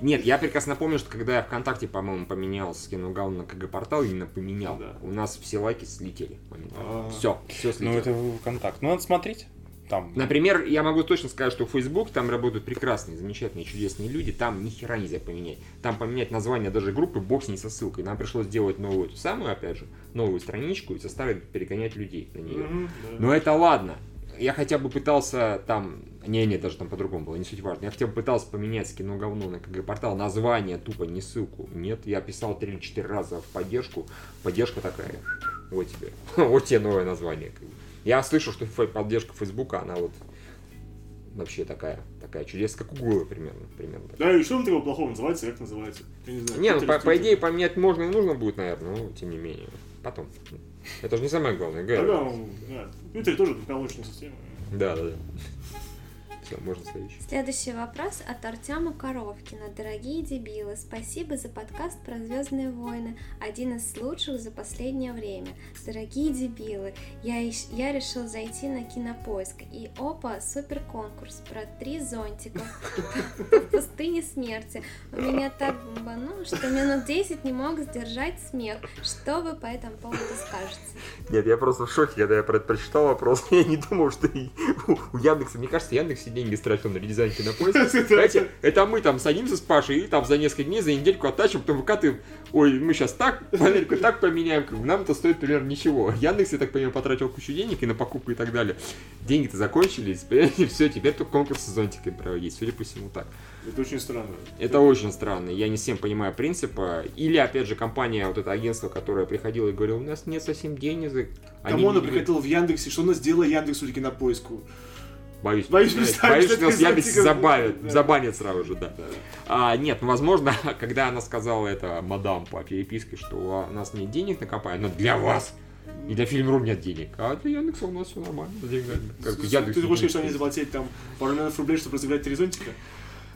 Нет, я прекрасно помню, что когда я ВКонтакте, по-моему, поменял, скинул гал на КГ-портал, именно поменял, у нас все лайки слетели. А. Все, все Ну, слетело. это ВКонтакт. Ну, надо смотреть. Там. Например, я могу точно сказать, что Facebook, там работают прекрасные, замечательные, чудесные люди, там ни хера нельзя поменять. Там поменять название даже группы, бог с ней со ссылкой. Нам пришлось сделать новую, эту самую, опять же, новую страничку и заставить перегонять людей на нее. Мгм, да. Но это ладно. Я хотя бы пытался там... Не-не, даже там по-другому было, не суть важно. Я хотя бы пытался поменять с кино говно на КГ-портал название, тупо не ссылку. Нет, я писал 3-4 раза в поддержку. Поддержка такая. Вот тебе. <laughs> Вот тебе новое название. Я слышал, что поддержка Фейсбука, она вот вообще такая, такая чудесная, как у Гугла примерно. примерно. Да, и что там такого плохого называется, как называется? Я не знаю. Не, ну по, по идее поменять можно и нужно будет, наверное, но тем не менее. Потом. Это же не самое главное. Да, говорю. да, да. Твиттере тоже двухколочная система. Да, да, да. Все, можно следующий. Следующий вопрос от Артема Коровкина. Дорогие дебилы, спасибо за подкаст про Звездные войны. Один из лучших за последнее время. Дорогие дебилы, я, ищ- я решил зайти на кинопоиск. И опа, супер конкурс про три зонтика в пустыне смерти. У меня так бомбануло, что минут 10 не мог сдержать смех. Что вы по этому поводу скажете? Нет, я просто в шоке, когда я прочитал вопрос. <laughs> Я не думал, что у Яндекса, мне кажется, Яндекс деньги стратил на редизайн кинопоиска. <laughs> Знаете, это мы там садимся с Пашей и там за несколько дней, за недельку оттачим, потом выкатываем, ой, мы сейчас так, панельку так поменяем, как нам это стоит примерно ничего. Яндекс, я так понимаю, потратил кучу денег и на покупку и так далее. Деньги-то закончились, <laughs> понимаете, все, теперь только конкурс с зонтиками проводить, судя по всему так. Это очень странно. Это очень странно. Я не всем понимаю принципа. Или, опять же, компания, вот это агентство, которое приходило и говорило, у нас нет совсем денег. Кому оно не- приходило в Яндексе? Что оно сделало Яндексу таки на поиску? Боюсь, Боюсь представить, боюсь, что нас это Яндекс за тигр. забавит, Да. забанит сразу же, да. Да. А, нет, ну, возможно, <laughs> когда она сказала это мадам по переписке, что у нас нет денег на компанию, но для вас и для Фильм.ру нет денег. А для Яндекса у нас все нормально. Как Ты Яндекс ты хочешь что они заплатили там пару миллионов рублей, чтобы разыграть три зонтика?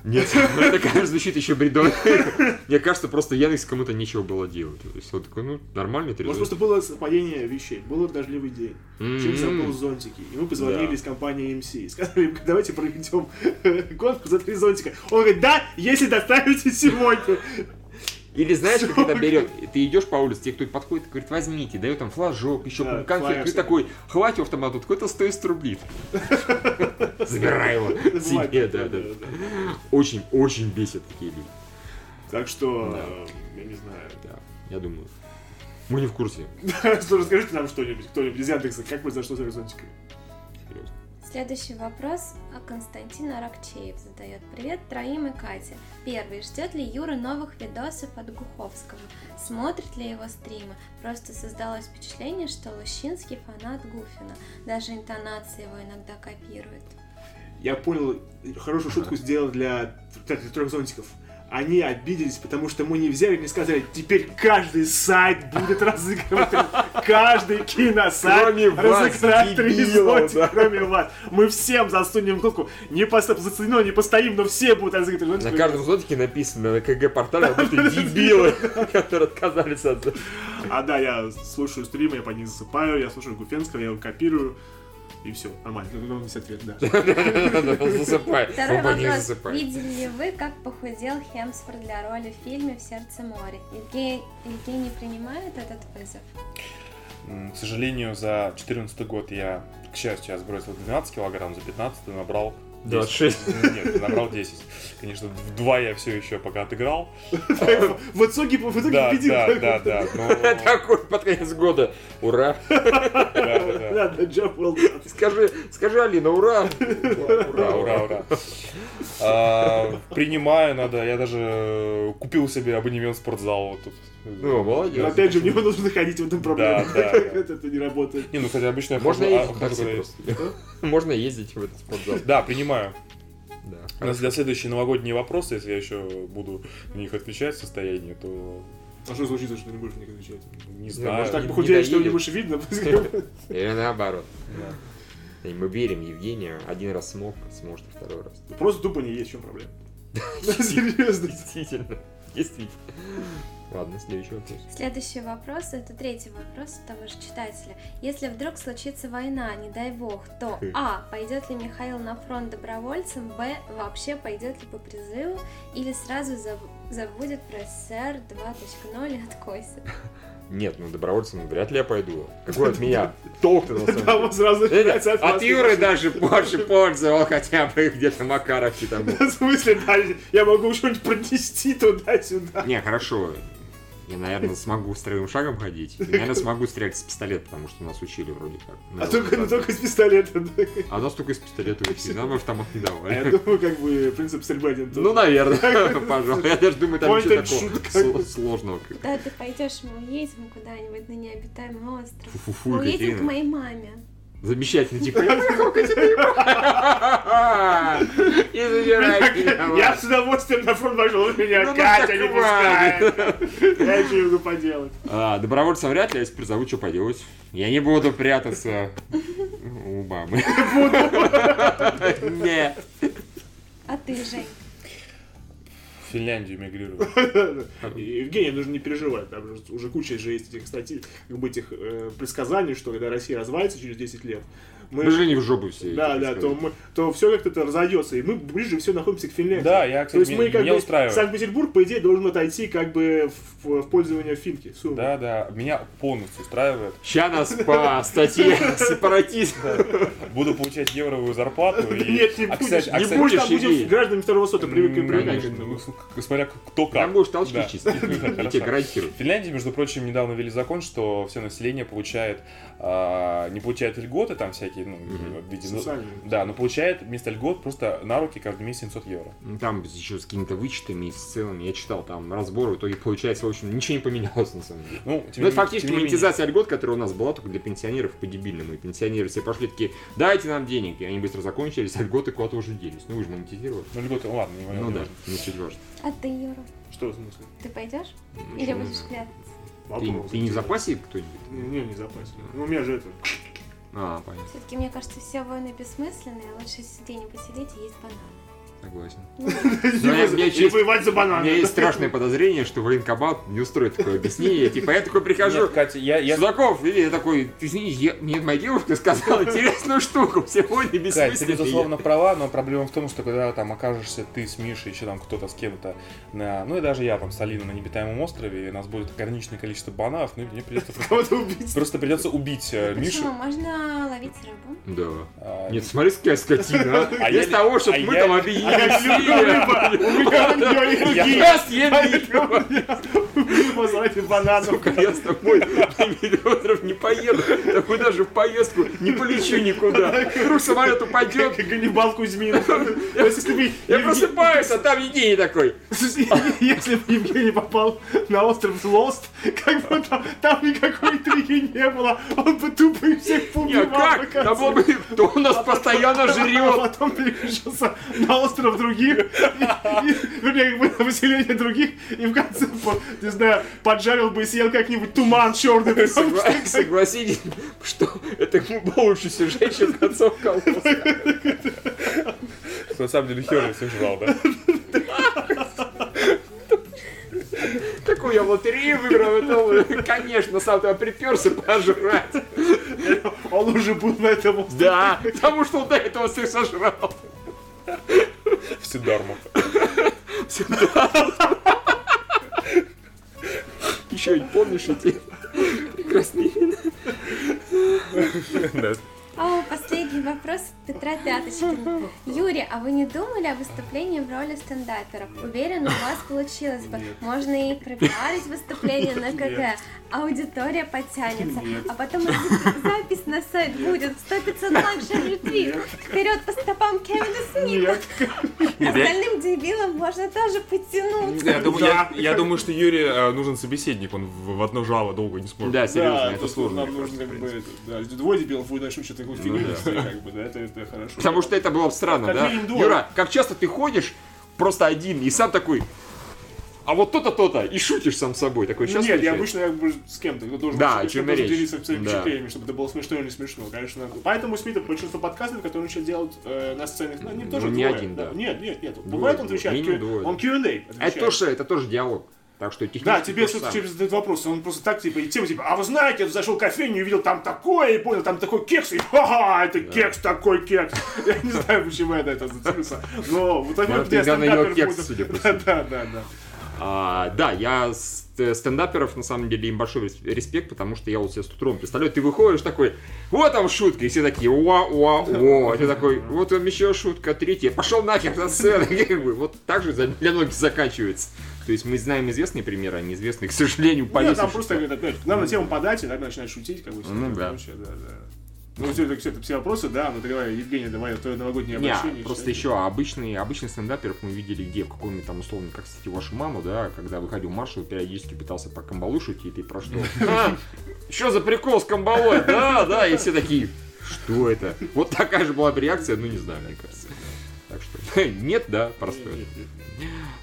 Нет, <laughs> ну, это, конечно, звучит еще бредово. <laughs> Мне кажется, просто Яндекс кому-то нечего было делать. То есть, вот такой, ну, нормальный Может, трезубец. просто было совпадение вещей. Был дождливый день. Чем забыл зонтики. И мы позвонили из компании MC. И сказали давайте проведем конкурс <laughs> за три зонтика. Он говорит, да, если доставите сегодня. Или знаешь, как это берет, ты идешь по улице, тебе кто-то подходит и говорит, возьмите, дает там флажок, еще Да, флаер ты такой, хватит автомат, тут какой-то 100 рублей. <laughs> Забирай его себе, да, да. Очень, очень бесит такие люди. Так что, я не знаю. Да, я думаю. Мы не в курсе. <laughs> Что, Расскажите нам что-нибудь, кто-нибудь из Яндекса, как вы за что за зонтиками? Следующий вопрос Константин Аракчеев задает. Привет, Троим и Катя. Первый. Ждет ли Юра новых видосов от Гуховского? Смотрит ли его стримы? Просто создалось впечатление, что Лущинский фанат Гуфина. Даже интонации его иногда копирует. Я понял, хорошую шутку сделал для трех зонтиков. Они обиделись, потому что мы не взяли, не сказали, теперь каждый сайт будет разыгрывать, каждый киносайт Кроме вас, разыграть три да. кроме вас. Мы всем засунем кнопку, не заценено, не постоим, но все будут разыгрывать На каждом зонтике написано на КГ-портале, будто дебилы, которые отказались от... А да, я слушаю стримы, я по ним засыпаю, я слушаю Гуфенского, я его копирую, и все, нормально. Ну, весь ответ, да. <laughs> Засыпай. Второй вопрос. Видели ли вы, как похудел Хемсфорд для роли в фильме «В сердце моря»? Евгений, принимает этот вызов? К сожалению, за 2014 год я, к счастью, я сбросил 12 килограмм, за 15 набрал 10. 26. Нет, набрал 10. Конечно, в два я все еще пока отыграл. В итоге, победил. да, да, да. <laughs> Такой под конец года. Ура. да, да, да. Скажи, скажи, Алина, ура, ура. <laughs> А, Принимаю, надо. Я даже купил себе абонемент в спортзал вот тут. Ну, молодец. Но опять же, в него нужно ходить, в этом проблема. Да, да, да. Это не работает. Не, ну, кстати, обычно я Можно хожу, а, ездить в хожу просто. Можно ездить в этот спортзал. Да, принимаю. Да. У нас для следующие новогодние вопросы, если я еще буду на них отвечать в состоянии, то А что случится, что ты не будешь мне отвечать? не может, знаю. Так не похудеешь, что не будешь видно. <laughs> Или наоборот. И мы верим Евгению. Один раз смог, сможет и второй раз. Просто тупо не есть, в чем проблема. <laughs> Серьезно. Действительно. Действительно. Ладно, следующий вопрос. Следующий вопрос, это третий вопрос того же читателя. Если вдруг случится война, не дай бог, то А. Пойдет ли Михаил на фронт добровольцем? Б. Вообще пойдет ли по призыву? Или сразу заб- забудет про СССР 2.0 и откойся? Нет, ну добровольцем вряд ли я пойду. Какой от меня <laughs> толк-то на самом деле? сразу От. Юры даже больше пользовал хотя бы где-то Макаровки там. <laughs> В смысле, я могу что-нибудь пронести туда-сюда. Не, хорошо. Я, наверное, смогу строевым шагом ходить. И, наверное, смогу стрелять с пистолета, потому что нас учили вроде как. А только, ну, только из пистолета. да. А нас только из пистолета учили, нам автомат не А я давали. думаю, как бы принцип стрельбы один. Ну, наверное, <laughs> пожалуй. Я даже думаю, там ничего такого сложного. Куда ты пойдешь, мы уедем куда-нибудь на необитаемый остров. Фу-фу-фу, Мы уедем к моей маме. Замечательно, типа, <laughs> я приехал к тебе. И забирай меня. Я с удовольствием на фронт пошел, у меня Ну, ну, Катя не пускает. Я еще могу поделать. А, добровольцем вряд ли, а если призову, что поделать. Я не буду прятаться у мамы. <laughs> Нет. А ты, Жень? В Финляндию мигрирую. <laughs> И, Евгений, нужно не переживать, там же уже куча же есть этих статей, как бы этих э, предсказаний, что когда Россия развалится через 10 лет, мы, Мы же не в жопу все. да, да, то, мы, то все как-то это разойдется, и мы ближе всего находимся к Финляндии. Да, я, То кстати, есть мы как меня бы, устраивает. Санкт-Петербург, по идее, должен отойти как бы в, в пользование Финки. Суммы. Да, да, меня полностью устраивает. Ща нас по статье <laughs> сепаратизма. Буду получать евровую зарплату. и- Нет, не а, будешь. кстати, а, Не будешь, Там будем гражданами второго м, привыкать Смотря кто как. Там будешь толчки Да. чистить. <laughs> Я тебе гарантирую. В Финляндии, между прочим, недавно ввели закон, что все население получает, а, не получает льготы там всякие, ну, в виде, ну, да, но получает вместо льгот просто на руки каждый месяц 700 евро. Ну, Там еще с какими-то вычетами и с целыми. Я читал там разбор, в итоге получается, в общем, ничего не поменялось на самом деле. Ну, тем Ну, это фактически монетизация льгот, которая у нас была только для пенсионеров по дебильному. И пенсионеры все пошли такие, дайте нам денег. И они быстро закончились, а льготы куда-то уже делись. Ну, вы же монетизировали. Ну, льготы, ладно, не Ну не да, не важно. А ты, Юра? Что в смысле? Ты пойдешь? Ну, Или не будешь прятаться? Ты, ты не в запасе кто-нибудь? Не, не в запасе. Ну, у меня же это... А, понятно, Все-таки, мне кажется, все войны бессмысленные, а лучше сиденье посидеть и есть бананы. Согласен. Ну, Ну, И честь- воевать за У банан. меня есть страшное подозрение, что военкомат не устроит такое объяснение. Типа, я такой прихожу, Катя, я, я, Судаков, или я такой, ты извини, я, мне моя девушка сказала интересную штуку, сегодня Кать, ты бессмысленно. безусловно права, но проблема в том, что когда там окажешься ты с Мишей, еще там кто-то с кем-то на, ну и даже я там с Алиной на необитаемом острове, и у нас будет ограниченное количество бананов, ну и мне придется просто, Кого-то убить. просто придется убить э, Мишу. Почему? Можно ловить рыбу. Да. А, Нет, смотри, какая скотина, а. А Вместо я- того, чтобы а мы я- там А я объединили люблю рыбу. Я- Я съем рыбу. Позовите бананов. Сука, я с тобой на миллионов не поеду. Такой даже в поездку не полечу никуда. Вдруг самолет упадет. Как Ганнибал Кузьмин. Я просыпаюсь, а там Евгений такой. Если бы Евгений попал на остров Лост, как бы там, никакой интриги не было, он бы тупо всех поубивал. как? Там бы, кто у нас постоянно А жрет. потом переключился на остров других, и, и, вернее, как бы <laughs> на выселение других, и в конце, по- не знаю, поджарил бы и съел как-нибудь туман черный. Согла- Согласитесь, что это был лучший сюжет, чем концов колхоза. На самом деле Хёрли всех жрал, да? Такую я в лотерею выиграл, это, конечно, сам туда приперся пожрать. Он уже был на этом острове. Да, потому что он до этого всех сожрал. Всю дарму. Еще помнишь эти прекрасные имена? Да. О, последний вопрос от Петра Пяточкина. Юрий, а вы не думали о выступлении в роли стендаперов? Уверен, у вас получилось бы. Можно и пропиарить выступление на КГ. Аудитория подтянется. А потом запись на сайт будет. 100-500 лайк, шер ретвит. Вперед по стопам Кевина Смита. Нет. Остальным дебилам можно тоже подтянуться. Я думаю, Да. я, я думаю, что Юре э, нужен собеседник, он в, в одно жало долго не сможет. Да, серьезно, Да, это сложно. Нам нужно как бы, да, двое дебилов будет начнут что-то такую фигню да. нести, как бы, да, это, это хорошо. Потому что это было бы странно, Как да? Юра, как часто ты ходишь просто один и сам такой, а вот то-то, то-то, и шутишь сам собой. Такой, Ну, сейчас нет, я обычно как бы с кем-то, должен, Да, о чем должен речь. делиться своими Да. впечатлениями, чтобы это было смешно или не смешно, конечно. Поэтому Смита большинство подкастов, которые он сейчас делает э, на сцене, ну, они тоже Ну, не двое, один, да. Нет, нет, нет. Бывает он отвечает, двое, он да. Q&A Это отвечает. тоже, это тоже диалог. Так что технически Да, тебе самое. через задает вопрос, он просто так, типа, и тема, типа, а вы знаете, я зашел в кофейню увидел там такое, и понял, там такой кекс, и ха-ха, это кекс, такой кекс. Я не знаю, почему я на это зацепился, но вот стендапер ел кекс, по Да, всему. да, да, да. А, да, я э, стендаперов, на самом деле, им большой рес- респект, потому что я вот себе с утром представляю, ты выходишь такой, вот там шутка, и все такие, уа, уа, уа, и ты такой, вот вам еще шутка, третья, пошел нахер на сцену, <laughs> как бы, вот так же для многих заканчивается. То есть мы знаем известные примеры, а неизвестные, к сожалению, Нет, там повесившихся. просто, опять, нам на тему подачи, да, начинать шутить, как бы, Ну да. да, да. Ну, все это, все это все вопросы, да, ну, ты давай, Евгений, давай, твое новогоднее Не, обращение. просто читай. еще обычные, обычных стендаперов мы видели где, в каком-нибудь там условно, как, кстати, вашу маму, да, когда выходил маршал, периодически пытался по камбалу шутить, и про что? <laughs> Что за прикол с камбалой? Да, да, и все такие, Что это? Вот такая же была бы реакция, ну не знаю, мне кажется. Так что, <laughs> нет, да, простой.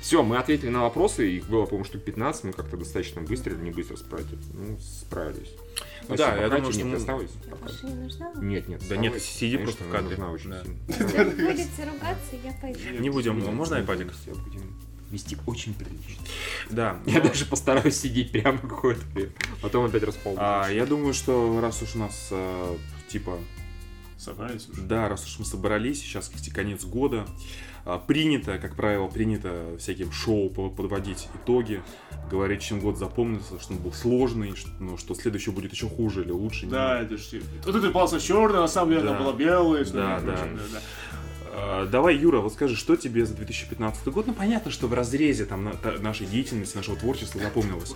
Все, мы ответили на вопросы, их было, по-моему, штук 15, мы как-то достаточно быстро, не быстро справились. Ну, справились. Ну да, я думаю, что нет, мы- оставайся. Больше не нужна? Нет, нет, Да нет, сиди Конечно, просто в кадре. нужна очень Да. сильно. Вы будете ругаться, я пойду. Не будем, можно айпадик? Вести очень прилично. Да. Я даже постараюсь сидеть прямо какое-то время. Потом опять расползу. А, я думаю, что раз уж у нас э, типа Собрались уже. Да, раз уж мы собрались, сейчас кстати, конец года, а, принято, как правило, принято всяким шоу по- подводить итоги, говорить, чем год запомнился, что он был сложный, что, ну, что следующий будет еще хуже или лучше. Да, это ж... Вот эта полоса черная, на самом деле Да. она была белая. Да, да. прочее, да. А, Давай, Юра, вот скажи, что тебе за 2015 год? Ну, понятно, что в разрезе там, на- та- нашей деятельности, нашего творчества запомнилось.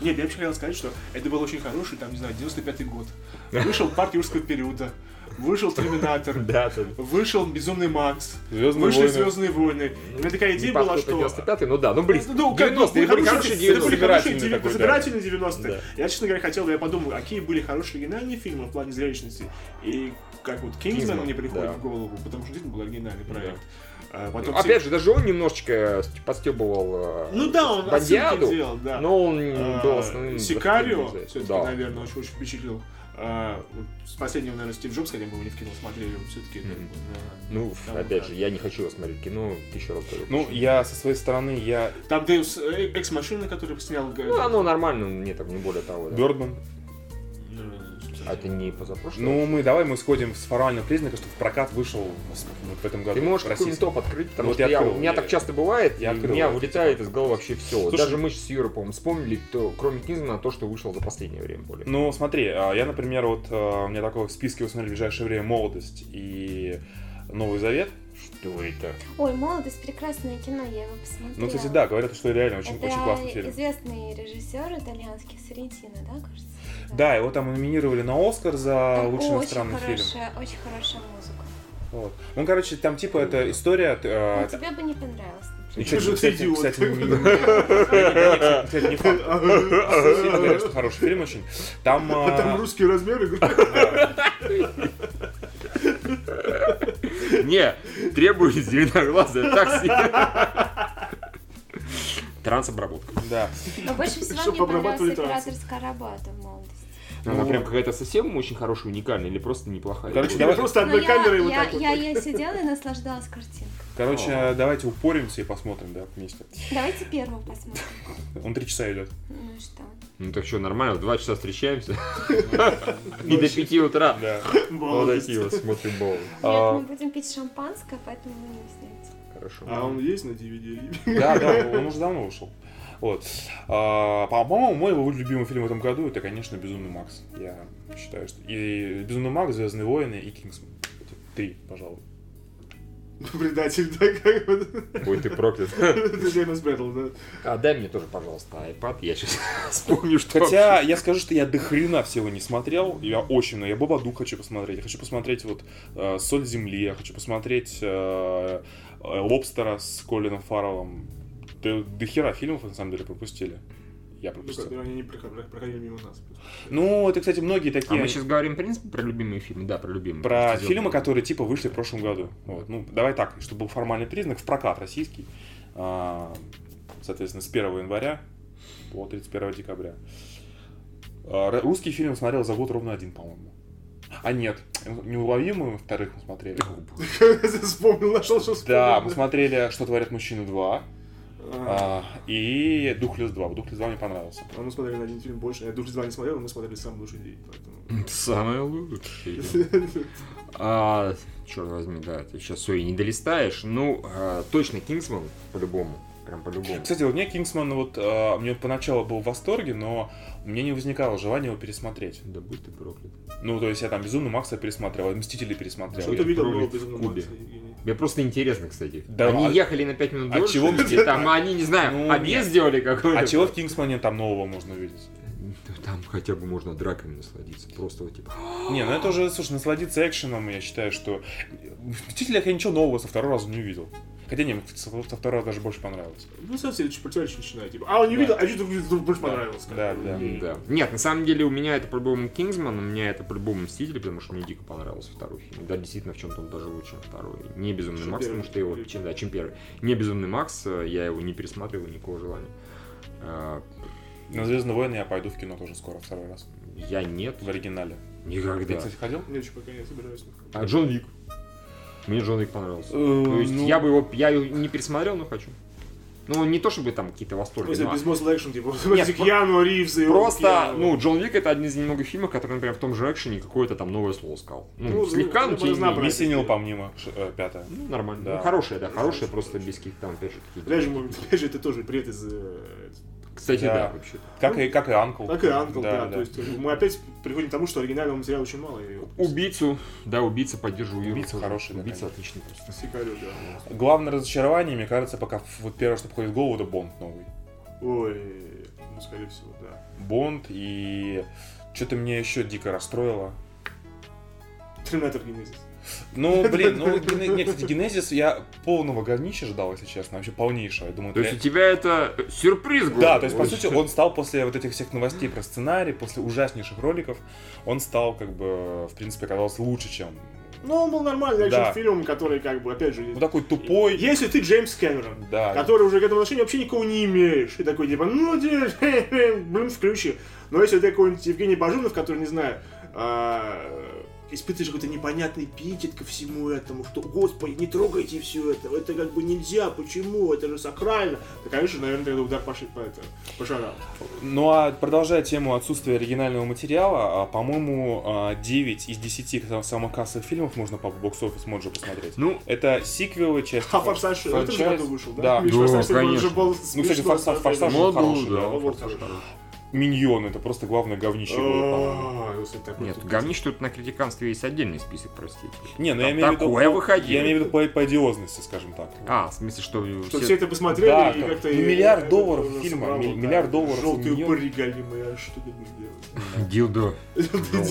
Нет, я вообще хотел сказать, что это был очень хороший, там, не знаю, 95-й год. Вышел парк юрского периода, вышел Терминатор, <laughs> Да, вышел Безумный Макс, Звездные вышли войны. Звездные войны. У меня такая идея была, что... 95 ну да, ну близко. Ну, как бы, 90-е были хорошие это были 90-е. хорошие собирательные 90-е, такой, да. собирательные 90-е. Да. Я, честно говоря, хотел, я подумал, какие были хорошие оригинальные фильмы в плане зрелищности. И как вот Кингсман мне приходит в голову, потому что действительно был оригинальный проект. А потом Опять все- же, даже он немножечко подстебывал Ну да, он Бандиаду, делал, да. но он А, был основным... Сикарио, все-таки, Да. наверное, очень, очень впечатлил. А, с последнего, наверное, Стив Джобс, хотя бы мы не в кино смотрели, все-таки. Мгм. Ну, опять же, я не хочу его смотреть кино, тысячу раз говорю. Ну, я со своей стороны, я... Там Дэйвс э, Экс-машина, который снял... э, Ну, оно нормально, не там, не более того. да. Бёрдман. А это не позапрошлое? Ну, мы давай мы сходим с формального признака, что в прокат вышел в этом году. Ты можешь какой-нибудь топ открыть, потому Вот что я я, открыл. у меня так часто бывает, Я и у открыл. меня вылетает из головы вообще все. Слушай, Даже мы с Юрой, по-моему, вспомнили, кто, кроме Кинзмана, то, что вышло за последнее время более. Ну, смотри, а, я, например, вот а, у меня такой в списке смотри, в ближайшее время «Молодость» и «Новый Завет». Что это? Ой, молодость, прекрасное кино, я его посмотрела. Ну, кстати, да, говорят, что реально очень, Это очень классный фильм. известный режиссер итальянский Соррентино, да, кажется? Да, его там номинировали на Оскар за Там лучший очень иностранный фильм. хорошая, очень хорошая музыка. Вот. Ну, короче, там типа это история... э, Ну, тебе бы не понравилось. Ничего, Ты же кстати, идиот. кстати, не- не- не- не- кстати, не факт. Сильно говорят, что хороший фильм очень. Там... А там а, русские размеры. <laughs> Не, требую зеленоглазая такси. Трансобработка. Да. Но больше всего мне понравилась работа в молодости. Она Ну. прям какая-то совсем очень хорошая, уникальная или просто неплохая? Короче, Или давай- просто Но одной я, камерой вот я, так вот. я, я сидела и наслаждалась картинкой. Короче, давайте упоримся и посмотрим, да, вместе. Давайте первую посмотрим. Он три часа идет. Ну и что? Ну так что, нормально, в два часа встречаемся. <laughs> И до пяти утра. Да. Вот Молодость. такие вот смотрим бол. Нет, А. мы будем пить шампанское, поэтому вы не узнаете. Хорошо. А он есть на DVD? Да, да, он <laughs> уже давно вышел. Вот. А, По-моему, мой любимый фильм в этом году это, конечно, Безумный Макс. Я считаю, что. И Безумный Макс, Звездные войны и Кингсман. Три, пожалуй. Предатель, да, как бы. Ой, ты проклят. <laughs> Джеймс да. А дай мне тоже, пожалуйста, iPad, я сейчас <laughs> вспомню, что... Хотя я скажу, что я до хрена всего не смотрел. Я очень много. Я Бабаду хочу посмотреть. Я хочу посмотреть вот э, Соль земли. Я хочу посмотреть э, Лобстера с Колином Фарреллом. До, до хера фильмов на самом деле пропустили. Я пропустил. Ну, Они не проход- проходили мимо нас. Ну, это, кстати, многие А такие. мы сейчас говорим, в принципе, про любимые фильмы. Да, про любимые. Про фильмы, которые типа вышли в прошлом году. Вот. Ну, давай так, чтобы был формальный признак, в прокат российский. А, Соответственно, с 1 января по 31 декабря. А, Русский фильм смотрел за год ровно один, по-моему. А нет, неуловимую вторых мы смотрели. <laughs> Вспомнил, нашел, что вспомнил. Да, мы смотрели «Что творят мужчины 2» А, и «Духлес 2». «Духлес 2» мне понравился. а мы смотрели на один фильм больше. Я «Душ 2» не смотрел, но мы смотрели «Самый лучший день». Поэтому... Самое лучшее. <laughs> А, черт возьми, да, ты сейчас все и не долистаешь. Ну, а, точно Кингсман, по-любому. Прям по-любому. Кстати, вот мне Кингсман вот, а, мне поначалу был в восторге, но у меня не возникало желания его пересмотреть. Да будь ты проклят. Ну, то есть я там Безумный Макса пересмотрел, «Мстители» Что пересмотрел. ты видел было в «Безумного Кубе». Макса»? Мне просто интересно, кстати. Да, они а- ехали на 5 минут а дольше, чего <laughs> и там они, не знаю, Ну, объезд нет. сделали какой-то. А чего в Кингсмане там нового можно увидеть? Там хотя бы можно драками насладиться. Просто вот типа... <gasps> Не, ну это уже, слушай, насладиться экшеном, я считаю, что... В «Мстителях» я ничего нового со второго раза не увидел. Хотя не, со, со второго даже больше понравилось. Ну, кстати, чуть противоречие начинает. Типа, а он не Да. видел, а что-то вдруг больше Да. понравилось. Да, да. И- Да. Нет, на самом деле у меня это по-любому Кингсман, у меня это по-любому Мстители, потому что мне дико понравился второй фильм. Да, действительно, в чем-то он даже лучше, чем второй. Не Безумный Чем Макс, первый. потому что его, чем, да, чем первый. Не Безумный Макс, э, я его не пересматривал, никакого желания. А, На Звездные войны я пойду в кино тоже скоро, второй раз. Я нет, В оригинале. Ты, никогда. кстати, ходил? Я еще пока не собираюсь. А Джон Вик? Мне Джон Вик понравился. Э, То есть ну, я бы его, я его не пересмотрел, но хочу. Ну, не то чтобы там какие-то Ну, восторги, но без Muscle Action, типа, Нет, Киану Ривз и Просто, Киану. ну, Джон Вик это один из немногих фильмов, который, например, в том же экшене какое-то там новое слово сказал. Ну, Ну, слегка, ну, но тем не менее. Невыполнима, ш- э, пятая. Ну, нормально. Да. Ну, хорошая, да, хорошая, просто без каких-то там, опять же, таких... Опять же, опять же, это тоже привет из... э, Кстати, Да. да, вообще-то. Как и, как и Анкл. Как и Анкл, да, То есть мы опять приходим к тому, что оригинального материала очень мало. и Убийцу, да, убийца поддерживаю. Убийца Юру, хороший, да, Убийца отличный просто. Сикарю, да. Главное разочарование, мне кажется, пока вот первое, что приходит в голову, это Бонд новый. Ой, ну, скорее всего, да. Бонд и что-то меня еще дико расстроило. Терминатор Генезис. Ну, <laughs> блин, ну, Гене- нет, кстати, Генезис я полного говнища ждал, если честно, вообще полнейшего. Я думаю, То есть это- у тебя это сюрприз, грубо Да, то есть, по сути, он стал после вот этих всех новостей про сценарий, после ужаснейших роликов, он стал, как бы, в принципе, оказался лучше, чем... Ну, он был нормальный Да. экшн-фильм, который, как бы, опять же... Ну, такой тупой. Если ты Джеймс Кэмерон, Да. который уже к этому отношения вообще никого не имеешь, и такой, типа, ну, <laughs> блин, включи. Но если ты какой-нибудь Евгений Бажунов, который, не знаю, а, испытываешь какой-то непонятный пикет ко всему этому, что, господи, не трогайте все это, это как бы нельзя, почему, это же сакрально. То, конечно, наверное, тогда удар по, ши- по, это, по шарам. Ну а продолжая тему отсутствия оригинального материала, а, по-моему, а, 9 из 10 сам- самых кассовых фильмов можно по бокс-офис Моджо посмотреть. Ну, Это сиквелы, часть А «Форсаж» в этом же году вышел, да? Да. Да, «Форсаж» это конечно. уже был Ну, кстати, смешно «Форсаж», ну, хороший, да, да. «Форсаж» вот. Миньон, это просто главное говнище. А, Нет, тут- говнищ тут на критиканстве есть отдельный список, простите. Не, ну я имею в виду... такое выходило. Я имею в виду по, одиозности, скажем так. А, в смысле, что... Что все это посмотрели и как- как-то... миллиард долларов фильма, миллиард долларов Желтые упыри галимые, а что ты будешь делать? <laughs> Дилдо.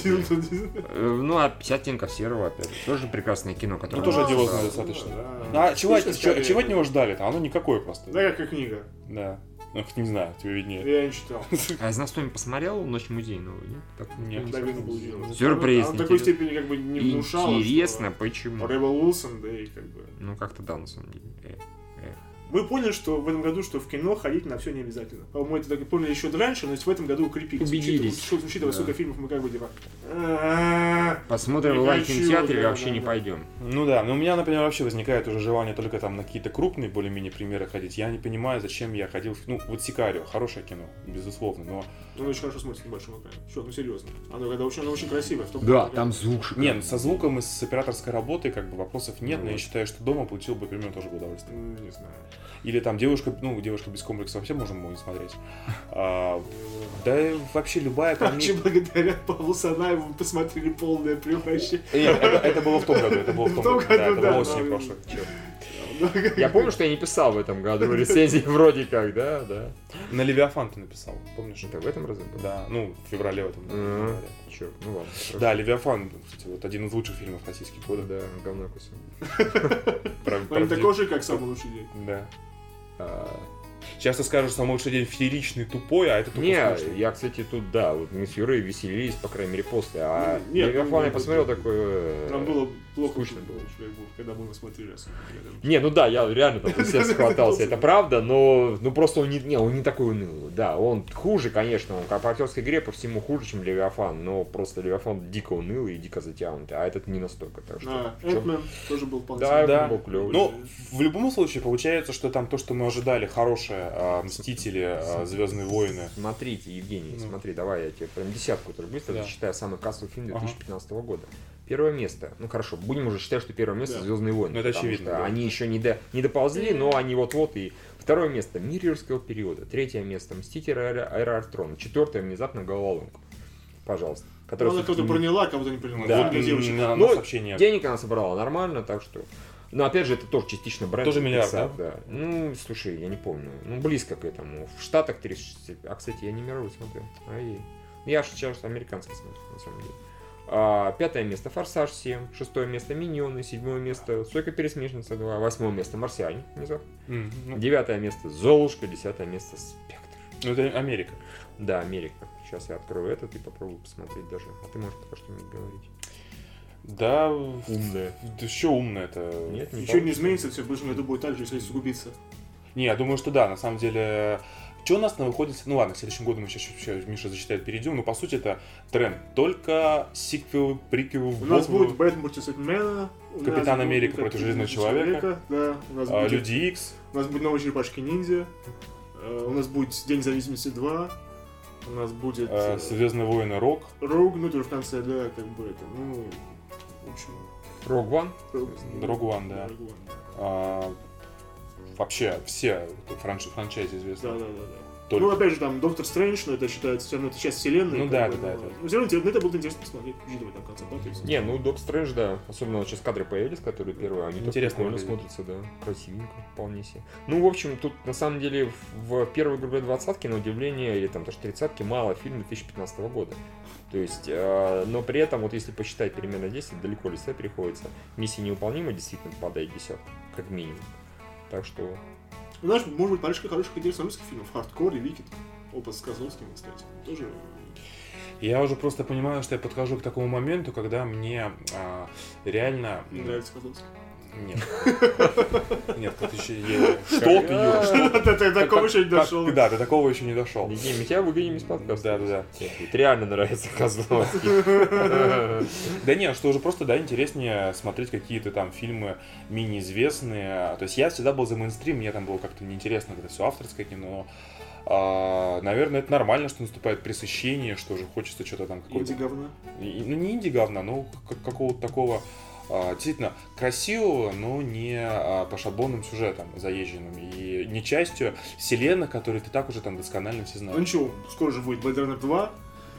Дилдо. Э, Ну, а 50 оттенков серого, опять же. Тоже прекрасное кино, которое... Ну, тоже одиозное достаточно. А чего, от- Слушай, чего- скорее. чего от него ждали-то? Оно никакое просто. Да, как и книга. Да. Ну, не знаю, тебе виднее. Я не читал. <laughs> А из нас кто-нибудь посмотрел «Ночь музейного»? Нет? Так Нет. не Так не получилось. Сюрприз. Он в такой степени как бы не внушал. Интересно, почему? Ребел Уилсон, да и как бы... Ну, как-то да, на самом деле. Э, э. Мы поняли, что в этом году, что в кино ходить на все не обязательно. По-моему, это так и поняли еще раньше, но в этом году укрепились. Убедились. Учитывая, учитывая, Да. сколько фильмов мы как бы типа... «А-а-а». Посмотрим в кинотеатре да, вообще да, не да. пойдем. Ну да, но у меня, например, вообще возникает уже желание только там на какие-то крупные более-менее примеры ходить. Я не понимаю, зачем я ходил... Ну, вот Сикарио, хорошее кино, безусловно, но... Ну, очень хорошо смотрится на большом экране. Что, ну серьезно. Оно когда очень, оно очень красивое. в том Да, плане, там как- звук шикарный. Не, ну, со звуком и с операторской работой как бы вопросов нет, Ну но я вот. считаю, что дома получил бы примерно тоже бы удовольствие. М, Не знаю. Или там девушка, ну, девушка без комплекса вообще можем его не смотреть. А, да и вообще любая Вообще, комедия... благодаря Павлу Санаеву мы посмотрели полное превращение. Нет, это, это было в том году, это было в том, В том году, да, году, это да, было осенью прошлой. <laughs> Я помню, что я не писал в этом году рецензии <laughs> вроде как, да, да. На Левиафан ты написал, помнишь? Что-то в этом разу было? Да, ну, в феврале в этом. Феврале. Чё, ну ладно. хорошо. Да, Левиафан, кстати, вот один из лучших фильмов российских года. Да, говно кусок. Про- Он такой же, как самый лучший день. Да. Часто скажут, что самый лучший день фееричный, тупой, а это тупо Не, скучный. я, кстати, тут, да, вот мы с Юрой веселились, по крайней мере, после, а Ну, нет, Левиафан я посмотрел это- такой... э, Нам было плохо, скучно было, как бы, когда мы его смотрели. особенно. Не, ну да, я реально там все <laughs> схватался, это правда, но ну просто он не, не, он не такой унылый. Да, он хуже, конечно, он как по актерской игре по всему хуже, чем Левиафан, но просто Левиафан дико унылый и дико затянутый, а этот не настолько, так что... А, тоже был вполне Да, это был клёвый. Ну, в любом случае, получается, что там то, что мы ожидали, хорошее, а, Мстители, а, Звездные войны. Смотрите, Евгений, Ну. смотри, давай я тебе прям десятку тоже быстро Да. зачитаю самый кассовый фильм Ага. 2015 года. Первое место. Ну хорошо, будем уже считать, что первое место Да. Звездные войны. Ну, это очевидно, что да. Они еще не, до, не доползли, но они вот-вот и. Второе место Мир юрского периода. Третье место Мстители Эра Артрона. Четвертое внезапно головоломка. Пожалуйста. Ну, Которая Она кого-то всё-таки проняла, кого-то не проняла. Да. Вот для девочек. На, на Ну, сообщение. Денег она собрала нормально, так что. Но опять же, это тоже частично бренд. Тоже миллиард, Pixar, да? Ну, слушай, я не помню. Ну, близко к этому. В Штатах 30... А, кстати, я не мировой смотрел. Ай. Я же сейчас американский смотрю, на самом деле. А, пятое место Форсаж 7, шестое место Миньоны, седьмое место Сойка Пересмешница 2, восьмое место Марсиане, внизу. М, ну, девятое место Золушка, десятое место Спектр. Ну, это Америка. Да, Америка. Сейчас я открою этот и попробую посмотреть даже. А ты можешь пока что-нибудь говорить. Да, Умная. да еще умно это. Нет, не Ничего не изменится, все в будущем году будет так же, если сугубиться. Не, я думаю, что да, на самом деле. Что у нас на выходит? Ну ладно, в следующем году мы сейчас, Миша зачитает, перейдем, но по сути это тренд. Только сиквелы, приквелы, У нас будет Бэтмен против нас Капитан Америка против Железного Человека. Да, у нас, а, будет, Люди Икс. у нас будет новые черепашки ниндзя. Э, У нас будет День независимости 2. У нас будет э, э, Звездные войны Рок. Роуг, ну тоже в конце, да, как бы это, ну, общем, Rogue One. Rogue Rogue One, да. Rogue One, а, вообще все франш- франчайзи известны. Да, да, да, да. Только. Ну, опять же, там Доктор Стрэндж, но это считается все равно это часть вселенной. Ну да, бы, да, да, но- это- Но все равно ну, это будет интересно посмотреть, учитывая там концепт, да, есть. Не, ну Док Стрэндж, да. Особенно вот сейчас кадры появились, которые первые. Они Интересно так смотрятся, да. Красивенько, вполне себе. Ну, в общем, тут на самом деле в, в первой группе двадцатки, на удивление, или там даже тридцатки, мало фильмов 2015 года. То есть, э, но при этом, вот если посчитать перемена 10, далеко листать приходится. Миссия невыполнима действительно попадает в десятку, как минимум. Так что, Ну, знаешь, может быть, парочка хороших интересных русских фильмов. Хардкор и Викинг. Опыт с Козловским, кстати. Тоже Я уже просто понимаю, что я подхожу к такому моменту, когда мне а, реально... нравится Козловский. Нет. <laughs> Нет, тут еще... Что ты, Юра? что Да, <laughs> ты до такого еще не дошел. Да, до такого еще не дошел. Мы тебя выгоним из подкаста. Да, да, да. Нет, реально нравится Козловский. <laughs> Да нет, что уже просто, да, интереснее смотреть какие-то там фильмы менее известные. То есть я всегда был за мейнстрим, мне там было как-то неинтересно, когда все авторское кино, но, а, наверное, это нормально, что наступает пресыщение, что уже хочется что-то там какое-то... Инди говна. И- Ну, не инди говна, но как- какого-то такого действительно красивого, но не а, по шаблонным сюжетам заезженным. И не частью вселенных, которые ты так уже там досконально все Ну знаешь. ничего, скоро же будет Blade Runner 2,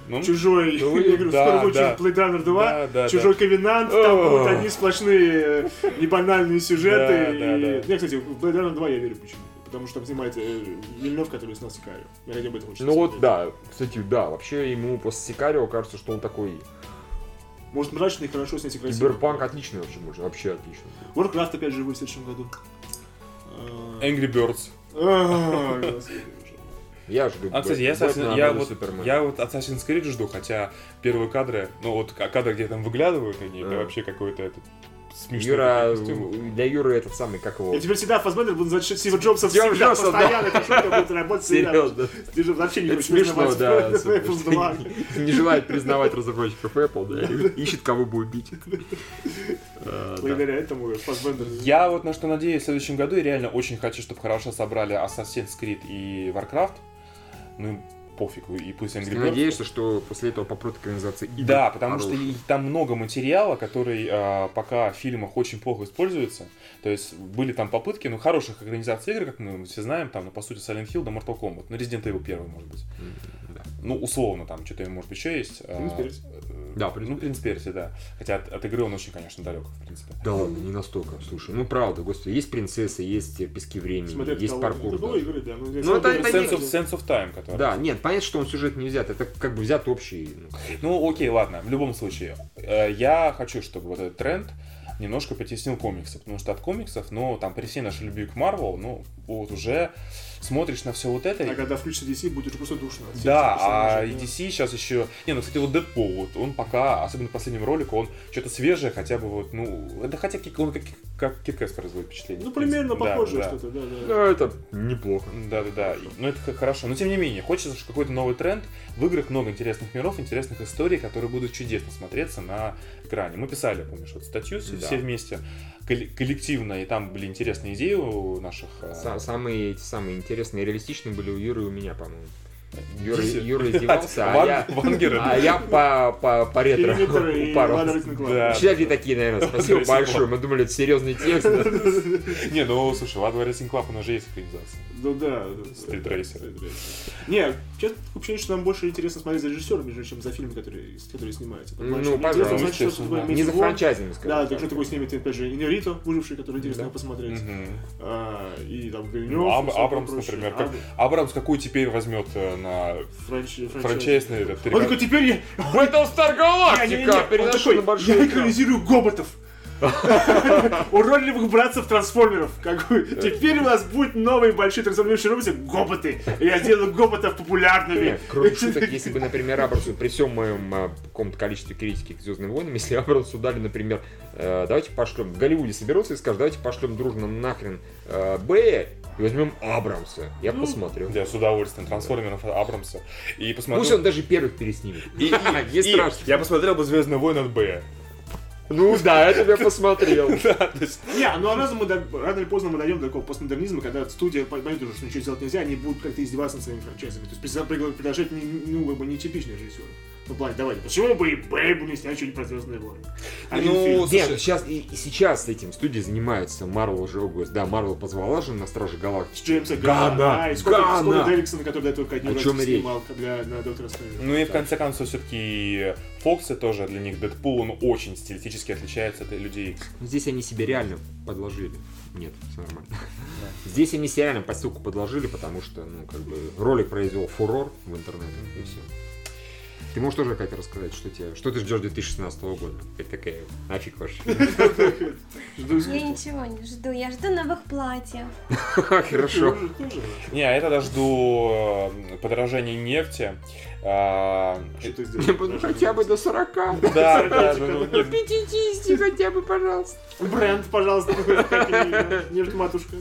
Ну, Чужой, ну, <laughs> я говорю, да, скоро будет да. Blade Runner 2, да, да, Чужой Ковенант, там будут одни сплошные э, небанальные сюжеты. Да, и... да, да. Не, кстати, в Blade Runner 2 я верю почему. Потому что там снимает э, Вильнев, который снял Сикарио. Я хотя бы это очень Ну вот, смотреть. да, кстати, да, вообще ему после Сикарио кажется, что он такой Может мрачный, хорошо снять и красиво. киберпанк отличный вообще, может, вообще отлично. Warcraft опять же в следующем году. Э, Angry Birds. а. <laughs> Я говорю, А, кстати, я, Assassin- я, вот, я вот Assassin's Creed жду, хотя первые кадры, ну вот к- кадры, где там выглядывают они, это А. вообще какой-то этот смешной Юра, для Юры этот самый, как его? Я теперь всегда Фасбендер буду называть Стива Джобса Стива всегда, Джобса, да. постоянно. Эта шутка будет работать всегда. Серьезно. Стив вообще не хочет смешно, да. Apple супер. 2. Не желает признавать разработчиков Apple, да, ищет кого бы убить. А, да. Благодаря этому Фасбендер... Я вот на что надеюсь в следующем году, и реально очень хочу, чтобы хорошо собрали Assassin's Creed и Warcraft. Ну, пофиг, и пусть Angry Birds. надеешься, что после этого попрут экранизации игр? Да, потому что хороших? и там много материала, который а, пока в фильмах очень плохо используется. То есть были там попытки, ну, хороших экранизаций игр, как мы все знаем, там, ну, по сути, Silent Hill да Mortal Kombat. Ну, Resident Evil 1, может быть. М, да. Ну, условно, там, что-то, может еще есть. Э, Да, Ну, Принц Перси, да. Хотя от, от игры он очень, конечно, далек, в принципе. Да ладно, не настолько. Слушай, ну правда, господи, есть принцессы, есть э, пески времени, Смотря есть паркур. Это да. игры, да. Ну, Ну, это- это Sense of, не- Sense of Time, который. Да, нет, понятно, что он сюжет не взят, это как бы взят общий. ну. Ну, окей, ладно, в любом случае. э, Я хочу, чтобы вот этот тренд немножко притеснил комиксы, потому что от комиксов, ну, там, при всей нашей любви к Марвел, ну, вот уже смотришь на все вот это, А когда включится DC, будет уже просто душно. Да, а да. DC сейчас еще... Не, ну, кстати, вот Дэдпул, вот он пока, особенно в последнем ролике, он что-то свежее, хотя бы вот, ну... Это хотя он как, как Киркес производит впечатление. Ну, примерно Да, похоже да. что-то, да, Ну, да. это неплохо. Да-да-да, ну это хорошо. Но тем не менее, хочется что какой-то новый тренд. В играх много интересных миров, интересных историй, которые будут чудесно смотреться на экране. Мы писали, помнишь, вот статью Да. все вместе, колле- коллективно, и там были интересные идеи у наших... а, Са- Самые, самые интересные, реалистичные были у Юры и у меня, по-моему. Юра, Юра <laughs> издевался, а Ван- я, а я по, по, по ретро Периметр и упорол. Ладно, Рейсинг Клаб. Да. Читатели такие, наверное, спасибо большое. Мы думали, это серьезный текст. <laughs> Не, ну слушай, Ладва Racing Club, у нас же есть экранизация. Ну да. Racer. Не, Сейчас такое ощущение, что нам больше интересно смотреть за режиссерами, чем за фильмы, которые, которые снимаются. Ну, пожалуйста. Не за франчайзами, скажем Да, так. что такое снимет, опять же, Инерито, выживший, который интересно посмотреть. А, и там Вильнёв. Ну, Абрамс, например, Абрамс какой теперь возьмет э, на франч- франчайз. франчайзный этот Он такой, теперь я... Battlestar Galactica! Переношу на я большой экран. экранизирую гоботов. <laughs> Уродливых братцев трансформеров. Как бы, Теперь у нас будут новые большие трансформирующие роботы, гоботы. Я сделаю гоботов популярными. Кроме шуток, если бы, например, Абрамсу при всем моем а, каком-то количестве критики к Звездным войнам, если Абрамсу дали, например, э, давайте пошлем, в Голливуде соберутся и скажут, давайте пошлем дружно нахрен э, Бэя и возьмем Абрамса. Я Ну, посмотрел. Я с удовольствием трансформеров Абрамса. И посмотрел... Пусть он даже первых переснимет. И, <laughs> Не и страшно. я посмотрел бы Звездные войны от Б. Ну да, это я посмотрел. <laughs> Не, ну а рано, мы, до- рано или поздно мы дойдем до такого постмодернизма, когда студия поймет уже, что ничего сделать нельзя, они будут как-то издеваться над своими франчайзами. То есть предложить не, ну, как бы нетипичных режиссеров. Ну, плане, давайте, почему бы и Бэйбу не снять что-нибудь про Звездные войны? Один Ну, фильм. слушай, Нет, сейчас и, и сейчас этим студии занимаются. Марвел уже, ого, да, Марвел позвала же на Стражи С Галактики. Джеймса Гана, Гана, и Скотта, Гана. Скотта Дерриксона, который до этого как О чем и речь. снимал для, на Доктора Стрэнджа. Ну и в конце концов, все-таки Фоксы тоже для них Дэдпул, он очень стилистически отличается от людей. Ну, Здесь они себе реально подложили. Нет, все нормально. Здесь они себе реально подстилку подложили, потому что, ну, как бы, ролик произвел фурор в интернете, и все. Ты можешь тоже, Катя, рассказать, что, тебе, что ты ждешь 2016 года? Это такая, нафиг ваш. Я ничего не жду, я жду новых платьев. <laughs> Хорошо. Не, а это жду э, подорожания нефти. А, ты бы, ну, сделал? хотя бы до 40. Да, да, ну, До 50 хотя бы, пожалуйста. Бренд, пожалуйста, как не- не матушка.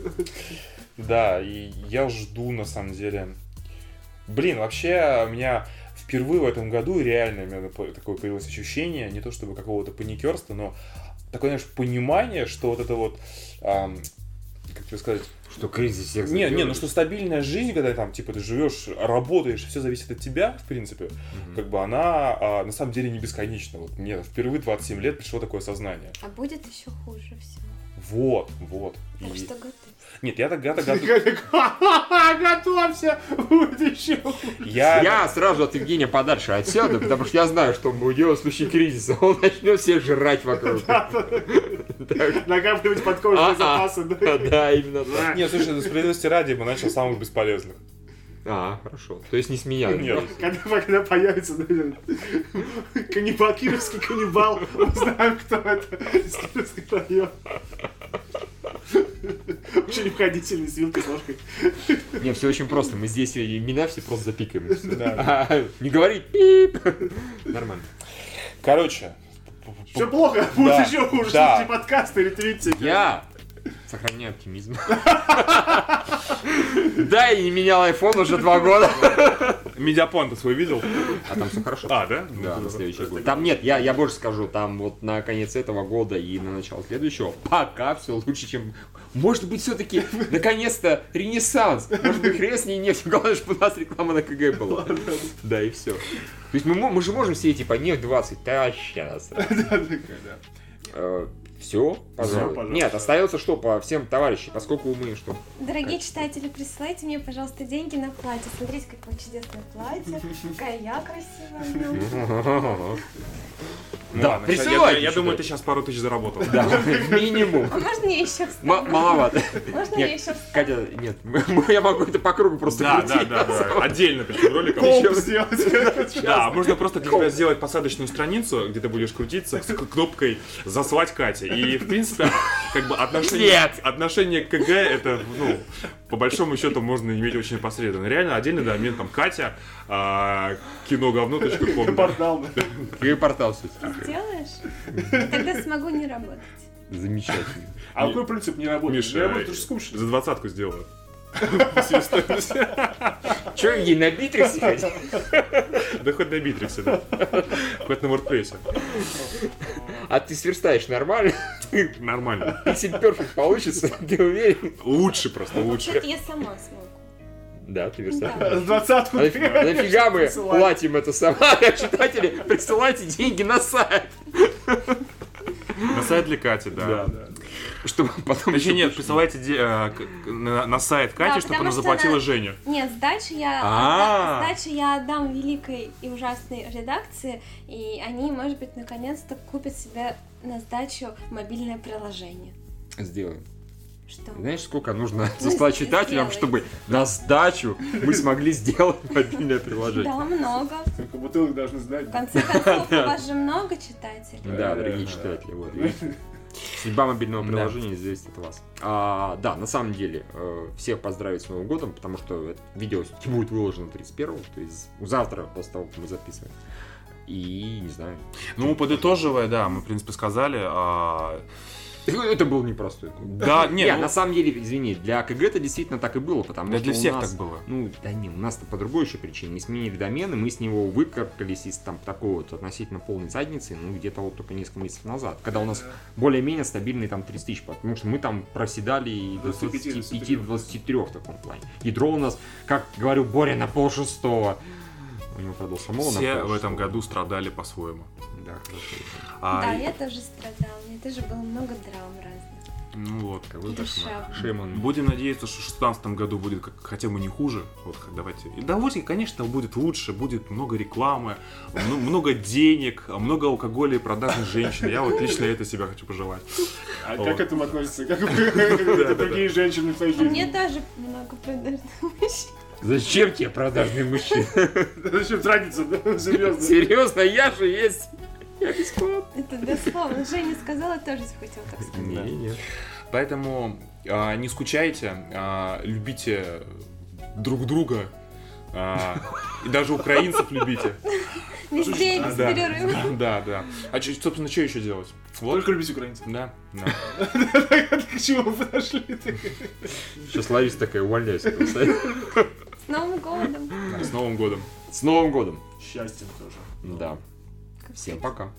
Да, и я жду на самом деле. Блин, вообще у меня впервые в этом году реально у меня такое появилось ощущение, не то чтобы какого-то паникерства, но такое, знаешь, понимание, что вот это вот, ам, как тебе сказать, Что кризис всех не, не, ну что стабильная жизнь, когда там, типа, ты живешь, работаешь, все зависит от тебя, в принципе, Мгм. как бы она а, на самом деле не бесконечна. Вот мне впервые 27 лет пришло такое сознание. А будет еще хуже всего. Вот, вот. Так И- что готовь. Нет, я готов- <laughs> Готовься! Будет еще Я, Я сразу от Евгения подальше отсяду, потому что я знаю, что он будет делать в случае кризиса. Он начнет всех жрать вокруг. накапливать подкожные А-а. запасы. да. Именно так. Нет, слушай, ну, справедливости ради, мы начал с самых бесполезных. А, хорошо. То есть не с меня. Нет. Когда, когда появится да, этот каннибал, кировский каннибал, узнаем, кто это из Кировский район. Очень обходительный, с вилкой, с ложкой. Не, все очень просто. Мы здесь имена все просто запикаем. Да. А, Не говори пип. Нормально. Короче, Все плохо, будет Да, еще хуже. да. Подкасты или твитите. Я сохраняю оптимизм. Да, и не менял iPhone уже два года. медиаплан ты свой видел? А там все хорошо. А, да? Да, на следующий год. Там нет, я, я больше скажу, там вот на конец этого года и на начало следующего пока все лучше, чем... Может быть, все-таки наконец-то ренессанс. Может быть, хрен с ней нефть. Главное, чтобы у нас реклама на КГ была. Да, и все. То есть мы, мы же можем все типа нефть 20, да, сейчас. <laughs> Все, пожалуй. пожалуйста. Нет, остается что по всем товарищам, поскольку мы что? Дорогие читатели, присылайте мне, пожалуйста, деньги на платье. Смотрите, какое чудесное платье. Какая я красивая. в нем. Ну Да, присылайте Я, думаю, ты сейчас пару тысяч заработал. Да, <laughs> минимум. А можно я еще маловато. Можно я еще? Катя, нет, <laughs> я могу это по кругу просто Да, да, крутить. да, да. <laughs> Отдельно причем роликом. Да, можно просто для тебя сделать посадочную страницу, где ты будешь крутиться с кнопкой «Заслать Кате». И, в принципе, как бы отношение, Нет! отношение к КГ, это, ну, по большому счету, можно иметь очень непосредственно. Реально, отдельный домен, там, Катя, а, киноговно.ком. Портал. да. И портал все-таки. Сделаешь? Тогда смогу не работать. Замечательно. А какой принцип не работает? Миша, Не работает, скучно. за двадцатку сделаю. Че, ей на битриксе хоть? Да хоть на Битриксе, да. Хоть на WordPress. А ты сверстаешь нормально? Нормально. Pixel perfect получится, ты уверен? Лучше просто, лучше. Вообще-то я сама смогу. Да, ты верстаешь. Двадцатку. Нафига, мы платим это сама? <laughs> Читатели, присылайте деньги на сайт. На сайт для Кати, да. Да, да. <laughs> чтобы потом... Еще нет, присылайте э, на, сайт Кати, чтобы она заплатила Жене. Нет, сдачу я, А. сдачу я отдам великой и ужасной редакции, и они, может быть, наконец-то купят себе на сдачу мобильное приложение. Сделаем. Что? Знаешь, сколько нужно <laughs> Ну, заслать сделай. читателям, чтобы на сдачу мы смогли сделать мобильное приложение? Да, много. Только бутылок должны знать. В конце концов, <laughs> у вас же много читателей. Да, дорогие читатели, вот. Судьба мобильного Да. приложения зависит от вас. А, да, на самом деле, э, всех поздравить с Новым годом, потому что это видео будет выложено 31 то есть завтра, после того, как мы записываем. И, не знаю, Ну, подытоживая, да, мы, в принципе, сказали. а, это был непростой год. <laughs> Да, не, Не, ну, на самом деле, извини, для КГ это действительно так и было, потому да что для всех нас- так было. Ну, да не, у нас-то по другой еще причине. Мы сменили домены, мы с него выкаркались из там такой вот относительно полной задницы, ну, где-то вот только несколько месяцев назад, когда у нас более-менее стабильные там 30 тысяч, потому что мы там проседали и до 25, 25-23 в таком плане. Ядро у нас, как говорю, Боря на пол шестого. У него продал самого Все в этом году страдали по-своему. Да, хорошо. А, Да, я тоже страдала, мне тоже было много драм разных. Ну вот. Душа. кошмар. Шеймон. Будем надеяться, что в 2016 году будет как, хотя бы не хуже. Вот как давайте. И довольно, конечно, будет лучше, будет много рекламы, мно- много денег, много алкоголя и продажных женщин. Я вот лично это себя хочу пожелать. А Вот. как к этому относится? Как <laughs> как другие женщины в У меня жизни? тоже много продажных мужчин. Зачем тебе продажный мужчина? <laughs> Зачем тратиться? да? <laughs> Серьезно. Серьезно, я же есть. Я бесплатно. Это дословно. Женя сказала, тоже захотела так сказать. Не, не. Поэтому а, не скучайте, а, любите друг друга. А, и даже украинцев любите. Везде без Да, перерыва. да, да. А чё- собственно, что еще делать? Вот. Только любить украинцев. Да, да. <laughs> К чему подошли? Сейчас Лариса такая, увольняйся. С Новым годом! С Новым годом. С Новым годом. Счастьем тоже. Да. Всем пока.